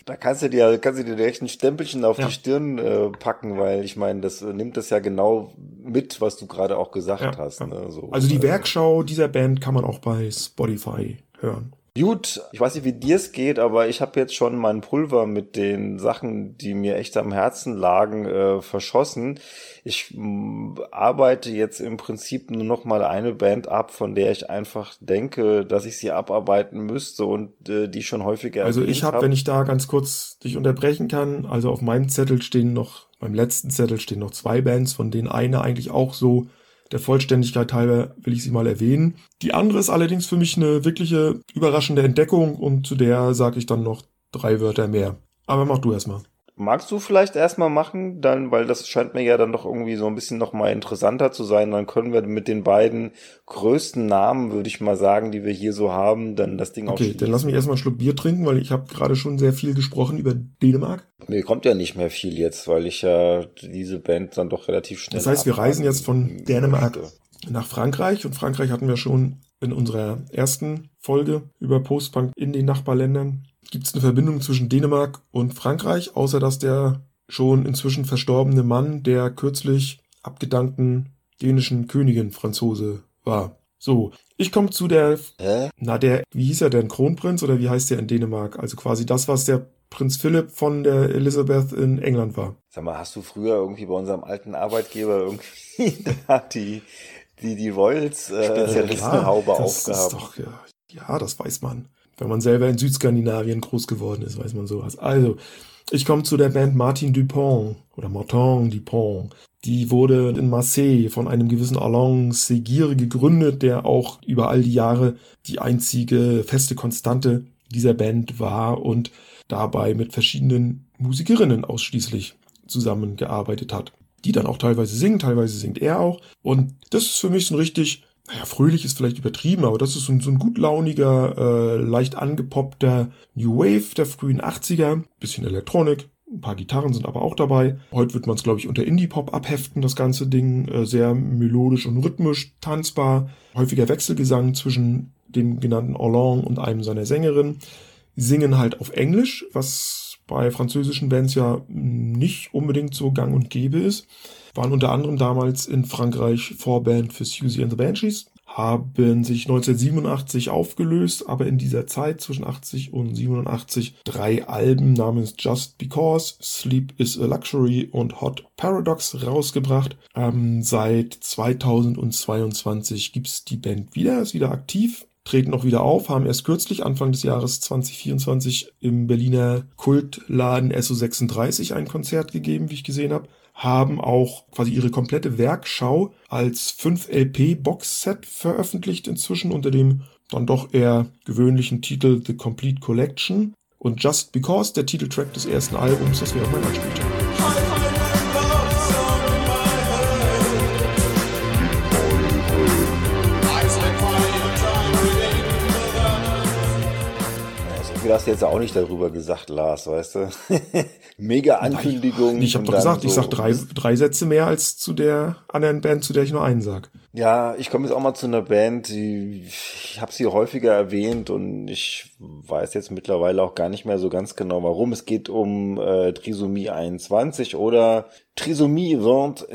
Da kannst du dir, kannst du dir echt ein Stempelchen auf Ja. die Stirn äh, packen, weil ich meine, das äh, nimmt das ja genau mit, was du gerade auch gesagt Ja, hast. ja. Ne? So, Also die äh, Werkschau dieser Band kann man auch bei Spotify hören. Gut, ich weiß nicht, wie dir es geht, aber ich habe jetzt schon mein Pulver mit den Sachen, die mir echt am Herzen lagen, äh, verschossen. Ich m, arbeite jetzt im Prinzip nur noch mal eine Band ab, von der ich einfach denke, dass ich sie abarbeiten müsste und äh, die schon häufiger Also ich habe, wenn ich da ganz kurz dich unterbrechen kann, also auf meinem Zettel stehen noch, beim letzten Zettel stehen noch zwei Bands, von denen eine eigentlich auch so der Vollständigkeit halber will ich sie mal erwähnen. Die andere ist allerdings für mich eine wirkliche überraschende Entdeckung und zu der sage ich dann noch drei Wörter mehr. Aber mach du erstmal. Magst du vielleicht erstmal machen, dann, weil das scheint mir ja dann doch irgendwie so ein bisschen nochmal interessanter zu sein. Dann können wir mit den beiden größten Namen, würde ich mal sagen, die wir hier so haben, dann das Ding auch Okay, dann lass mich erstmal einen Schluck Bier trinken, weil ich habe gerade schon sehr viel gesprochen über Dänemark. Mir kommt ja nicht mehr viel jetzt, weil ich ja diese Band dann doch relativ schnell. Das heißt, wir reisen jetzt von Dänemark möchte. nach Frankreich und Frankreich hatten wir schon in unserer ersten Folge über Postpunk in den Nachbarländern. Gibt es eine Verbindung zwischen Dänemark und Frankreich, außer dass der schon inzwischen verstorbene Mann der kürzlich abgedankten dänischen Königin Franzose war. So, ich komme zu der, Hä? na der, wie hieß er denn, Kronprinz oder wie heißt der in Dänemark? Also quasi das, was der Prinz Philipp von der Elizabeth in England war. Sag mal, hast du früher irgendwie bei unserem alten Arbeitgeber irgendwie die, die, die Royals äh, Spezialistenhaube das ist aufgehabt? doch, ja, ja, das weiß man. Wenn man selber in Südskandinavien groß geworden ist, weiß man sowas. Also, ich komme zu der Band Martin Dupont oder Martin Dupont. Die wurde in Marseille von einem gewissen Alain Seguir gegründet, der auch über all die Jahre die einzige feste Konstante dieser Band war und dabei mit verschiedenen Musikerinnen ausschließlich zusammengearbeitet hat. Die dann auch teilweise singen, teilweise singt er auch. Und das ist für mich so ein richtig, naja, fröhlich ist vielleicht übertrieben, aber das ist so ein, so ein gut launiger, äh, leicht angepoppter New Wave der frühen 80er. Bisschen Elektronik, ein paar Gitarren sind aber auch dabei. Heute wird man es, glaube ich, unter Indie-Pop abheften, das ganze Ding. Äh, sehr melodisch und rhythmisch, tanzbar. Häufiger Wechselgesang zwischen dem genannten Orlan und einem seiner Sängerinnen. Singen halt auf Englisch, was bei französischen Bands ja nicht unbedingt so gang und gäbe ist. Waren unter anderem damals in Frankreich Vorband für Susie and the Banshees, haben sich 1987 aufgelöst, aber in dieser Zeit zwischen 80 und 87 drei Alben namens Just Because, Sleep is a Luxury und Hot Paradox rausgebracht. Ähm, seit 2022 gibt's die Band wieder, ist wieder aktiv, treten auch wieder auf, haben erst kürzlich, Anfang des Jahres 2024, im Berliner Kultladen SO36 ein Konzert gegeben, wie ich gesehen habe haben auch quasi ihre komplette Werkschau als 5 LP Boxset veröffentlicht inzwischen unter dem dann doch eher gewöhnlichen Titel The Complete Collection und Just Because der Titeltrack des ersten Albums, das wäre auch mein Anspieltitel. Du hast jetzt auch nicht darüber gesagt, Lars, weißt du? Mega Ankündigung. Ich habe doch gesagt, ich so- sag drei, drei Sätze mehr als zu der anderen Band, zu der ich nur einen sag. Ja, ich komme jetzt auch mal zu einer Band, die ich habe sie häufiger erwähnt und ich weiß jetzt mittlerweile auch gar nicht mehr so ganz genau warum. Es geht um äh, Trisomie 21 oder Trisomie 21,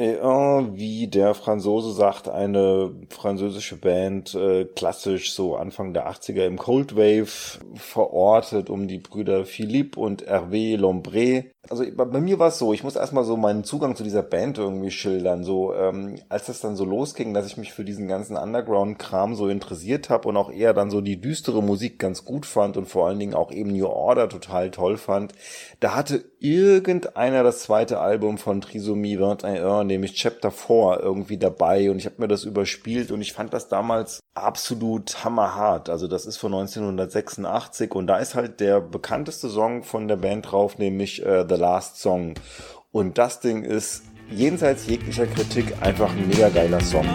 wie der Franzose sagt, eine französische Band, äh, klassisch so Anfang der 80er im Cold Wave verortet um die Brüder Philippe und Hervé Lombré. Also bei mir war es so, ich muss erstmal so meinen Zugang zu dieser Band irgendwie schildern. So, ähm, als das dann so losging, dass ich mich für diesen ganzen Underground-Kram so interessiert habe und auch eher dann so die düstere Musik ganz gut fand und vor allen Dingen auch eben New Order total toll fand, da hatte irgendeiner das zweite Album von Trisomie 21, nämlich Chapter 4, irgendwie dabei und ich habe mir das überspielt und ich fand das damals absolut hammerhart. Also das ist von 1986 und da ist halt der bekannteste Song von der Band drauf, nämlich äh, The Last Song. Und das Ding ist jenseits jeglicher Kritik einfach ein mega geiler Song.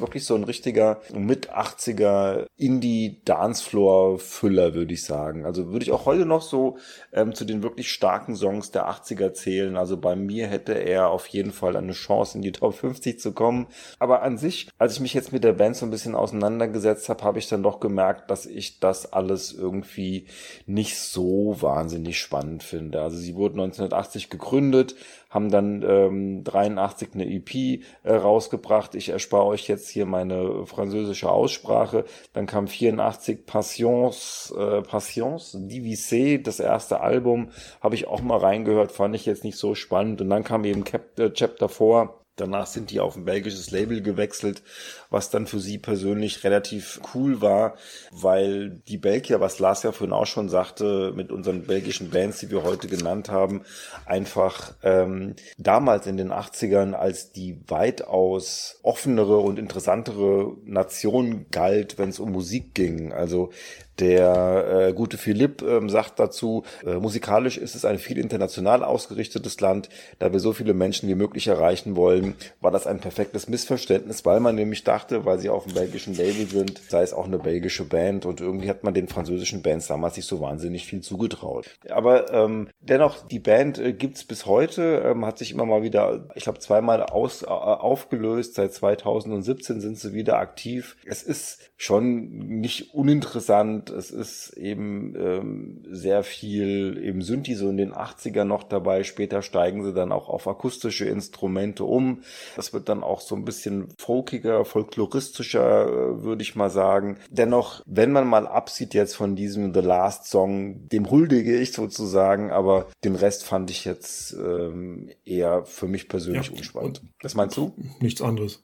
Wirklich so ein richtiger mit 80er Indie-Dancefloor-Füller, würde ich sagen. Also würde ich auch heute noch so ähm, zu den wirklich starken Songs der 80er zählen. Also bei mir hätte er auf jeden Fall eine Chance, in die Top 50 zu kommen. Aber an sich, als ich mich jetzt mit der Band so ein bisschen auseinandergesetzt habe, habe ich dann doch gemerkt, dass ich das alles irgendwie nicht so wahnsinnig spannend finde. Also sie wurden 1980 gegründet, haben dann ähm, 83 eine EP äh, rausgebracht. Ich erspare euch jetzt hier meine französische Aussprache. Dann kam 84 Passions, äh, Passions, Divisé, das erste Album, habe ich auch mal reingehört, fand ich jetzt nicht so spannend. Und dann kam eben Cap äh, Chapter 4 Danach sind die auf ein belgisches Label gewechselt, was dann für sie persönlich relativ cool war, weil die Belgier, was Lars ja vorhin auch schon sagte, mit unseren belgischen Bands, die wir heute genannt haben, einfach ähm, damals in den 80ern als die weitaus offenere und interessantere Nation galt, wenn es um Musik ging. Also der äh, gute Philipp ähm, sagt dazu, äh, musikalisch ist es ein viel international ausgerichtetes Land. Da wir so viele Menschen wie möglich erreichen wollen, war das ein perfektes Missverständnis, weil man nämlich dachte, weil sie auf dem belgischen Label sind, sei es auch eine belgische Band und irgendwie hat man den französischen Bands damals nicht so wahnsinnig viel zugetraut. Aber ähm, dennoch, die Band äh, gibt's bis heute, ähm, hat sich immer mal wieder, ich glaube, zweimal aus, äh, aufgelöst. Seit 2017 sind sie wieder aktiv. Es ist schon nicht uninteressant. Es ist eben ähm, sehr viel eben Synthi so in den 80er noch dabei. Später steigen sie dann auch auf akustische Instrumente um. Das wird dann auch so ein bisschen folkiger, folkloristischer, äh, würde ich mal sagen. Dennoch, wenn man mal absieht jetzt von diesem The Last Song, dem huldige ich sozusagen, aber den Rest fand ich jetzt ähm, eher für mich persönlich Ja, unspannend. Was meinst du? Nichts anderes.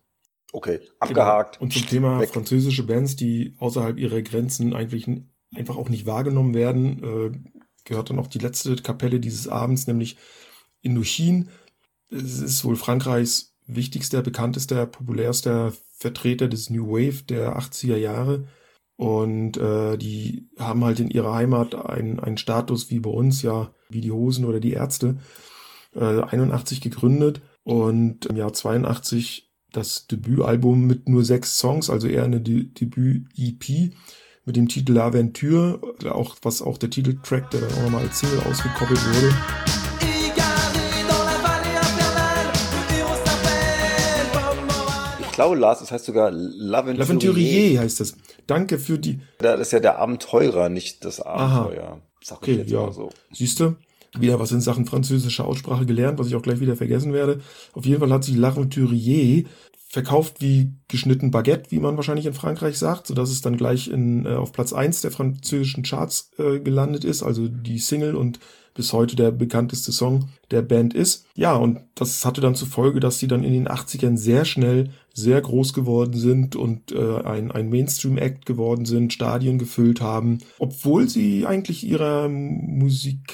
Okay, abgehakt. Genau. Und zum Thema Weg. französische Bands, die außerhalb ihrer Grenzen eigentlich einfach auch nicht wahrgenommen werden, äh, gehört dann auch die letzte Kapelle dieses Abends, nämlich Indochine. Es ist wohl Frankreichs wichtigster, bekanntester, populärster Vertreter des New Wave der 80er Jahre. Und äh, die haben halt in ihrer Heimat einen, einen Status wie bei uns, ja, wie die Hosen oder die Ärzte. Äh, 81 gegründet und im Jahr 82 das Debütalbum mit nur sechs Songs, also eher eine De Debüt-EP mit dem Titel L'Aventure, auch, was auch der Titeltrack, der dann auch nochmal als Single ausgekoppelt wurde. Ich glaube, Lars, das heißt sogar L'Aventurier. L'Aventurier heißt das. Danke für die, Das ist ja der Abenteurer, nicht das Aha. Abenteuer. Sag ich Okay, jetzt ja. mal so. Siehste, wieder was in Sachen französischer Aussprache gelernt, was ich auch gleich wieder vergessen werde. Auf jeden Fall hat sich L'Aventurier verkauft wie geschnitten Baguette, wie man wahrscheinlich in Frankreich sagt, sodass es dann gleich in, äh, auf Platz eins der französischen Charts äh, gelandet ist, also die Single und bis heute der bekannteste Song der Band ist. Ja, und das hatte dann zur Folge, dass sie dann in den 80ern sehr schnell sehr groß geworden sind und äh, ein, ein Mainstream-Act geworden sind, Stadien gefüllt haben, obwohl sie eigentlich ihrer musikalischen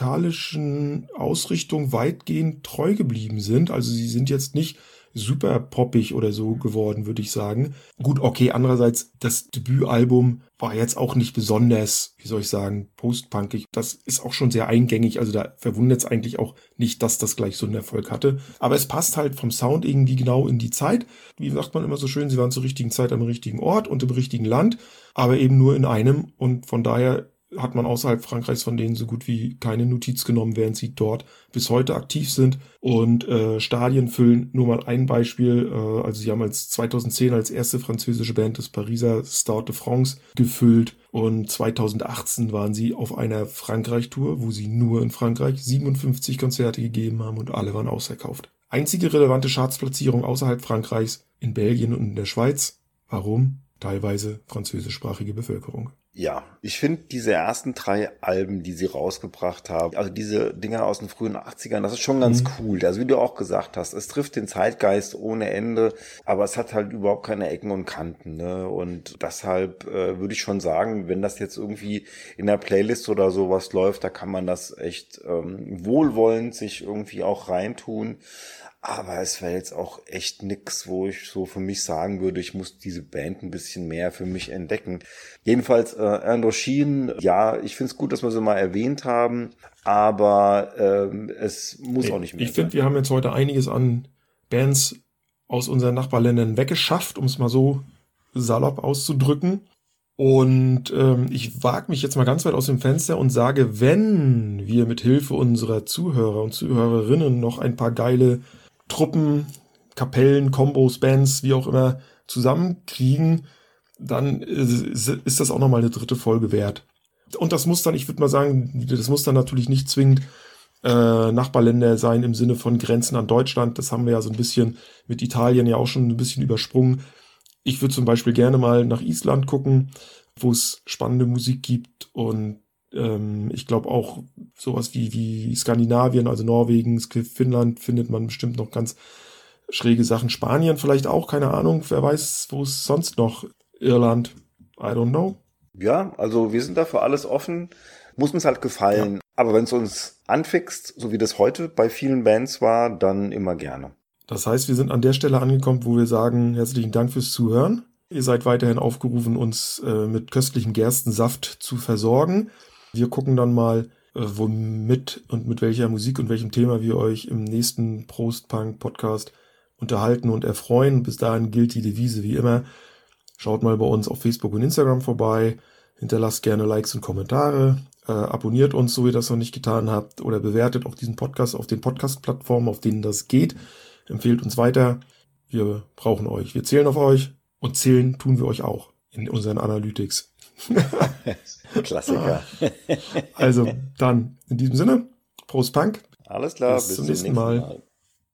Ausrichtung weitgehend treu geblieben sind. Also sie sind jetzt nicht super poppig oder so geworden, würde ich sagen. Gut, okay, andererseits, das Debütalbum war jetzt auch nicht besonders, wie soll ich sagen, postpunkig. Das ist auch schon sehr eingängig, also da verwundert es eigentlich auch nicht, dass das gleich so einen Erfolg hatte. Aber es passt halt vom Sound irgendwie genau in die Zeit. Wie sagt man immer so schön, sie waren zur richtigen Zeit am richtigen Ort und im richtigen Land, aber eben nur in einem und von daher hat man außerhalb Frankreichs von denen so gut wie keine Notiz genommen, während sie dort bis heute aktiv sind und äh, Stadien füllen. Nur mal ein Beispiel, äh, also sie haben als 2010 als erste französische Band des Pariser Stade de France gefüllt und 2018 waren sie auf einer Frankreich-Tour, wo sie nur in Frankreich 57 Konzerte gegeben haben und alle waren ausverkauft. Einzige relevante Chartsplatzierung außerhalb Frankreichs in Belgien und in der Schweiz. Warum? Teilweise französischsprachige Bevölkerung. Ja, ich finde diese ersten drei Alben, die sie rausgebracht haben, also diese Dinger aus den frühen 80ern, das ist schon ganz cool. Also wie du auch gesagt hast, es trifft den Zeitgeist ohne Ende, aber es hat halt überhaupt keine Ecken und Kanten. Ne? Und deshalb äh, würde ich schon sagen, wenn das jetzt irgendwie in der Playlist oder sowas läuft, da kann man das echt ähm, wohlwollend sich irgendwie auch reintun. Aber es wäre jetzt auch echt nix, wo ich so für mich sagen würde, ich muss diese Band ein bisschen mehr für mich entdecken. Jedenfalls äh, Indochine, ja, ich finde es gut, dass wir sie mal erwähnt haben, aber ähm, es muss auch nicht mehr Ich finde, wir haben jetzt heute einiges an Bands aus unseren Nachbarländern weggeschafft, um es mal so salopp auszudrücken. Und ähm, ich wage mich jetzt mal ganz weit aus dem Fenster und sage, wenn wir mit Hilfe unserer Zuhörer und Zuhörerinnen noch ein paar geile Truppen, Kapellen, Kombos, Bands, wie auch immer zusammenkriegen, dann ist ist das auch nochmal eine dritte Folge wert. Und das muss dann, ich würde mal sagen, das muss dann natürlich nicht zwingend äh, Nachbarländer sein im Sinne von Grenzen an Deutschland. Das haben wir ja so ein bisschen mit Italien ja auch schon ein bisschen übersprungen. Ich würde zum Beispiel gerne mal nach Island gucken, wo es spannende Musik gibt und ähm, ich glaube auch sowas wie, wie Skandinavien, also Norwegen, Finnland findet man bestimmt noch ganz schräge Sachen. Spanien vielleicht auch, keine Ahnung. Wer weiß, wo es sonst noch. Irland, I don't know. Ja, also wir sind dafür alles offen. Muss uns halt gefallen. Aber wenn es uns anfixt, so wie das heute bei vielen Bands war, dann immer gerne. Das heißt, wir sind an der Stelle angekommen, wo wir sagen, herzlichen Dank fürs Zuhören. Ihr seid weiterhin aufgerufen, uns äh, mit köstlichem Gerstensaft zu versorgen. Wir gucken dann mal, äh, womit und mit welcher Musik und welchem Thema wir euch im nächsten Prost-Punk-Podcast unterhalten und erfreuen. Bis dahin gilt die Devise wie immer. Schaut mal bei uns auf Facebook und Instagram vorbei. Hinterlasst gerne Likes und Kommentare. Äh, abonniert uns, so wie ihr das noch nicht getan habt. Oder bewertet auch diesen Podcast auf den Podcast-Plattformen, auf denen das geht. Empfehlt uns weiter. Wir brauchen euch. Wir zählen auf euch. Und zählen tun wir euch auch in unseren Analytics. Klassiker. Also dann in diesem Sinne, Prost Punk. Alles klar, Bis zum nächsten Mal.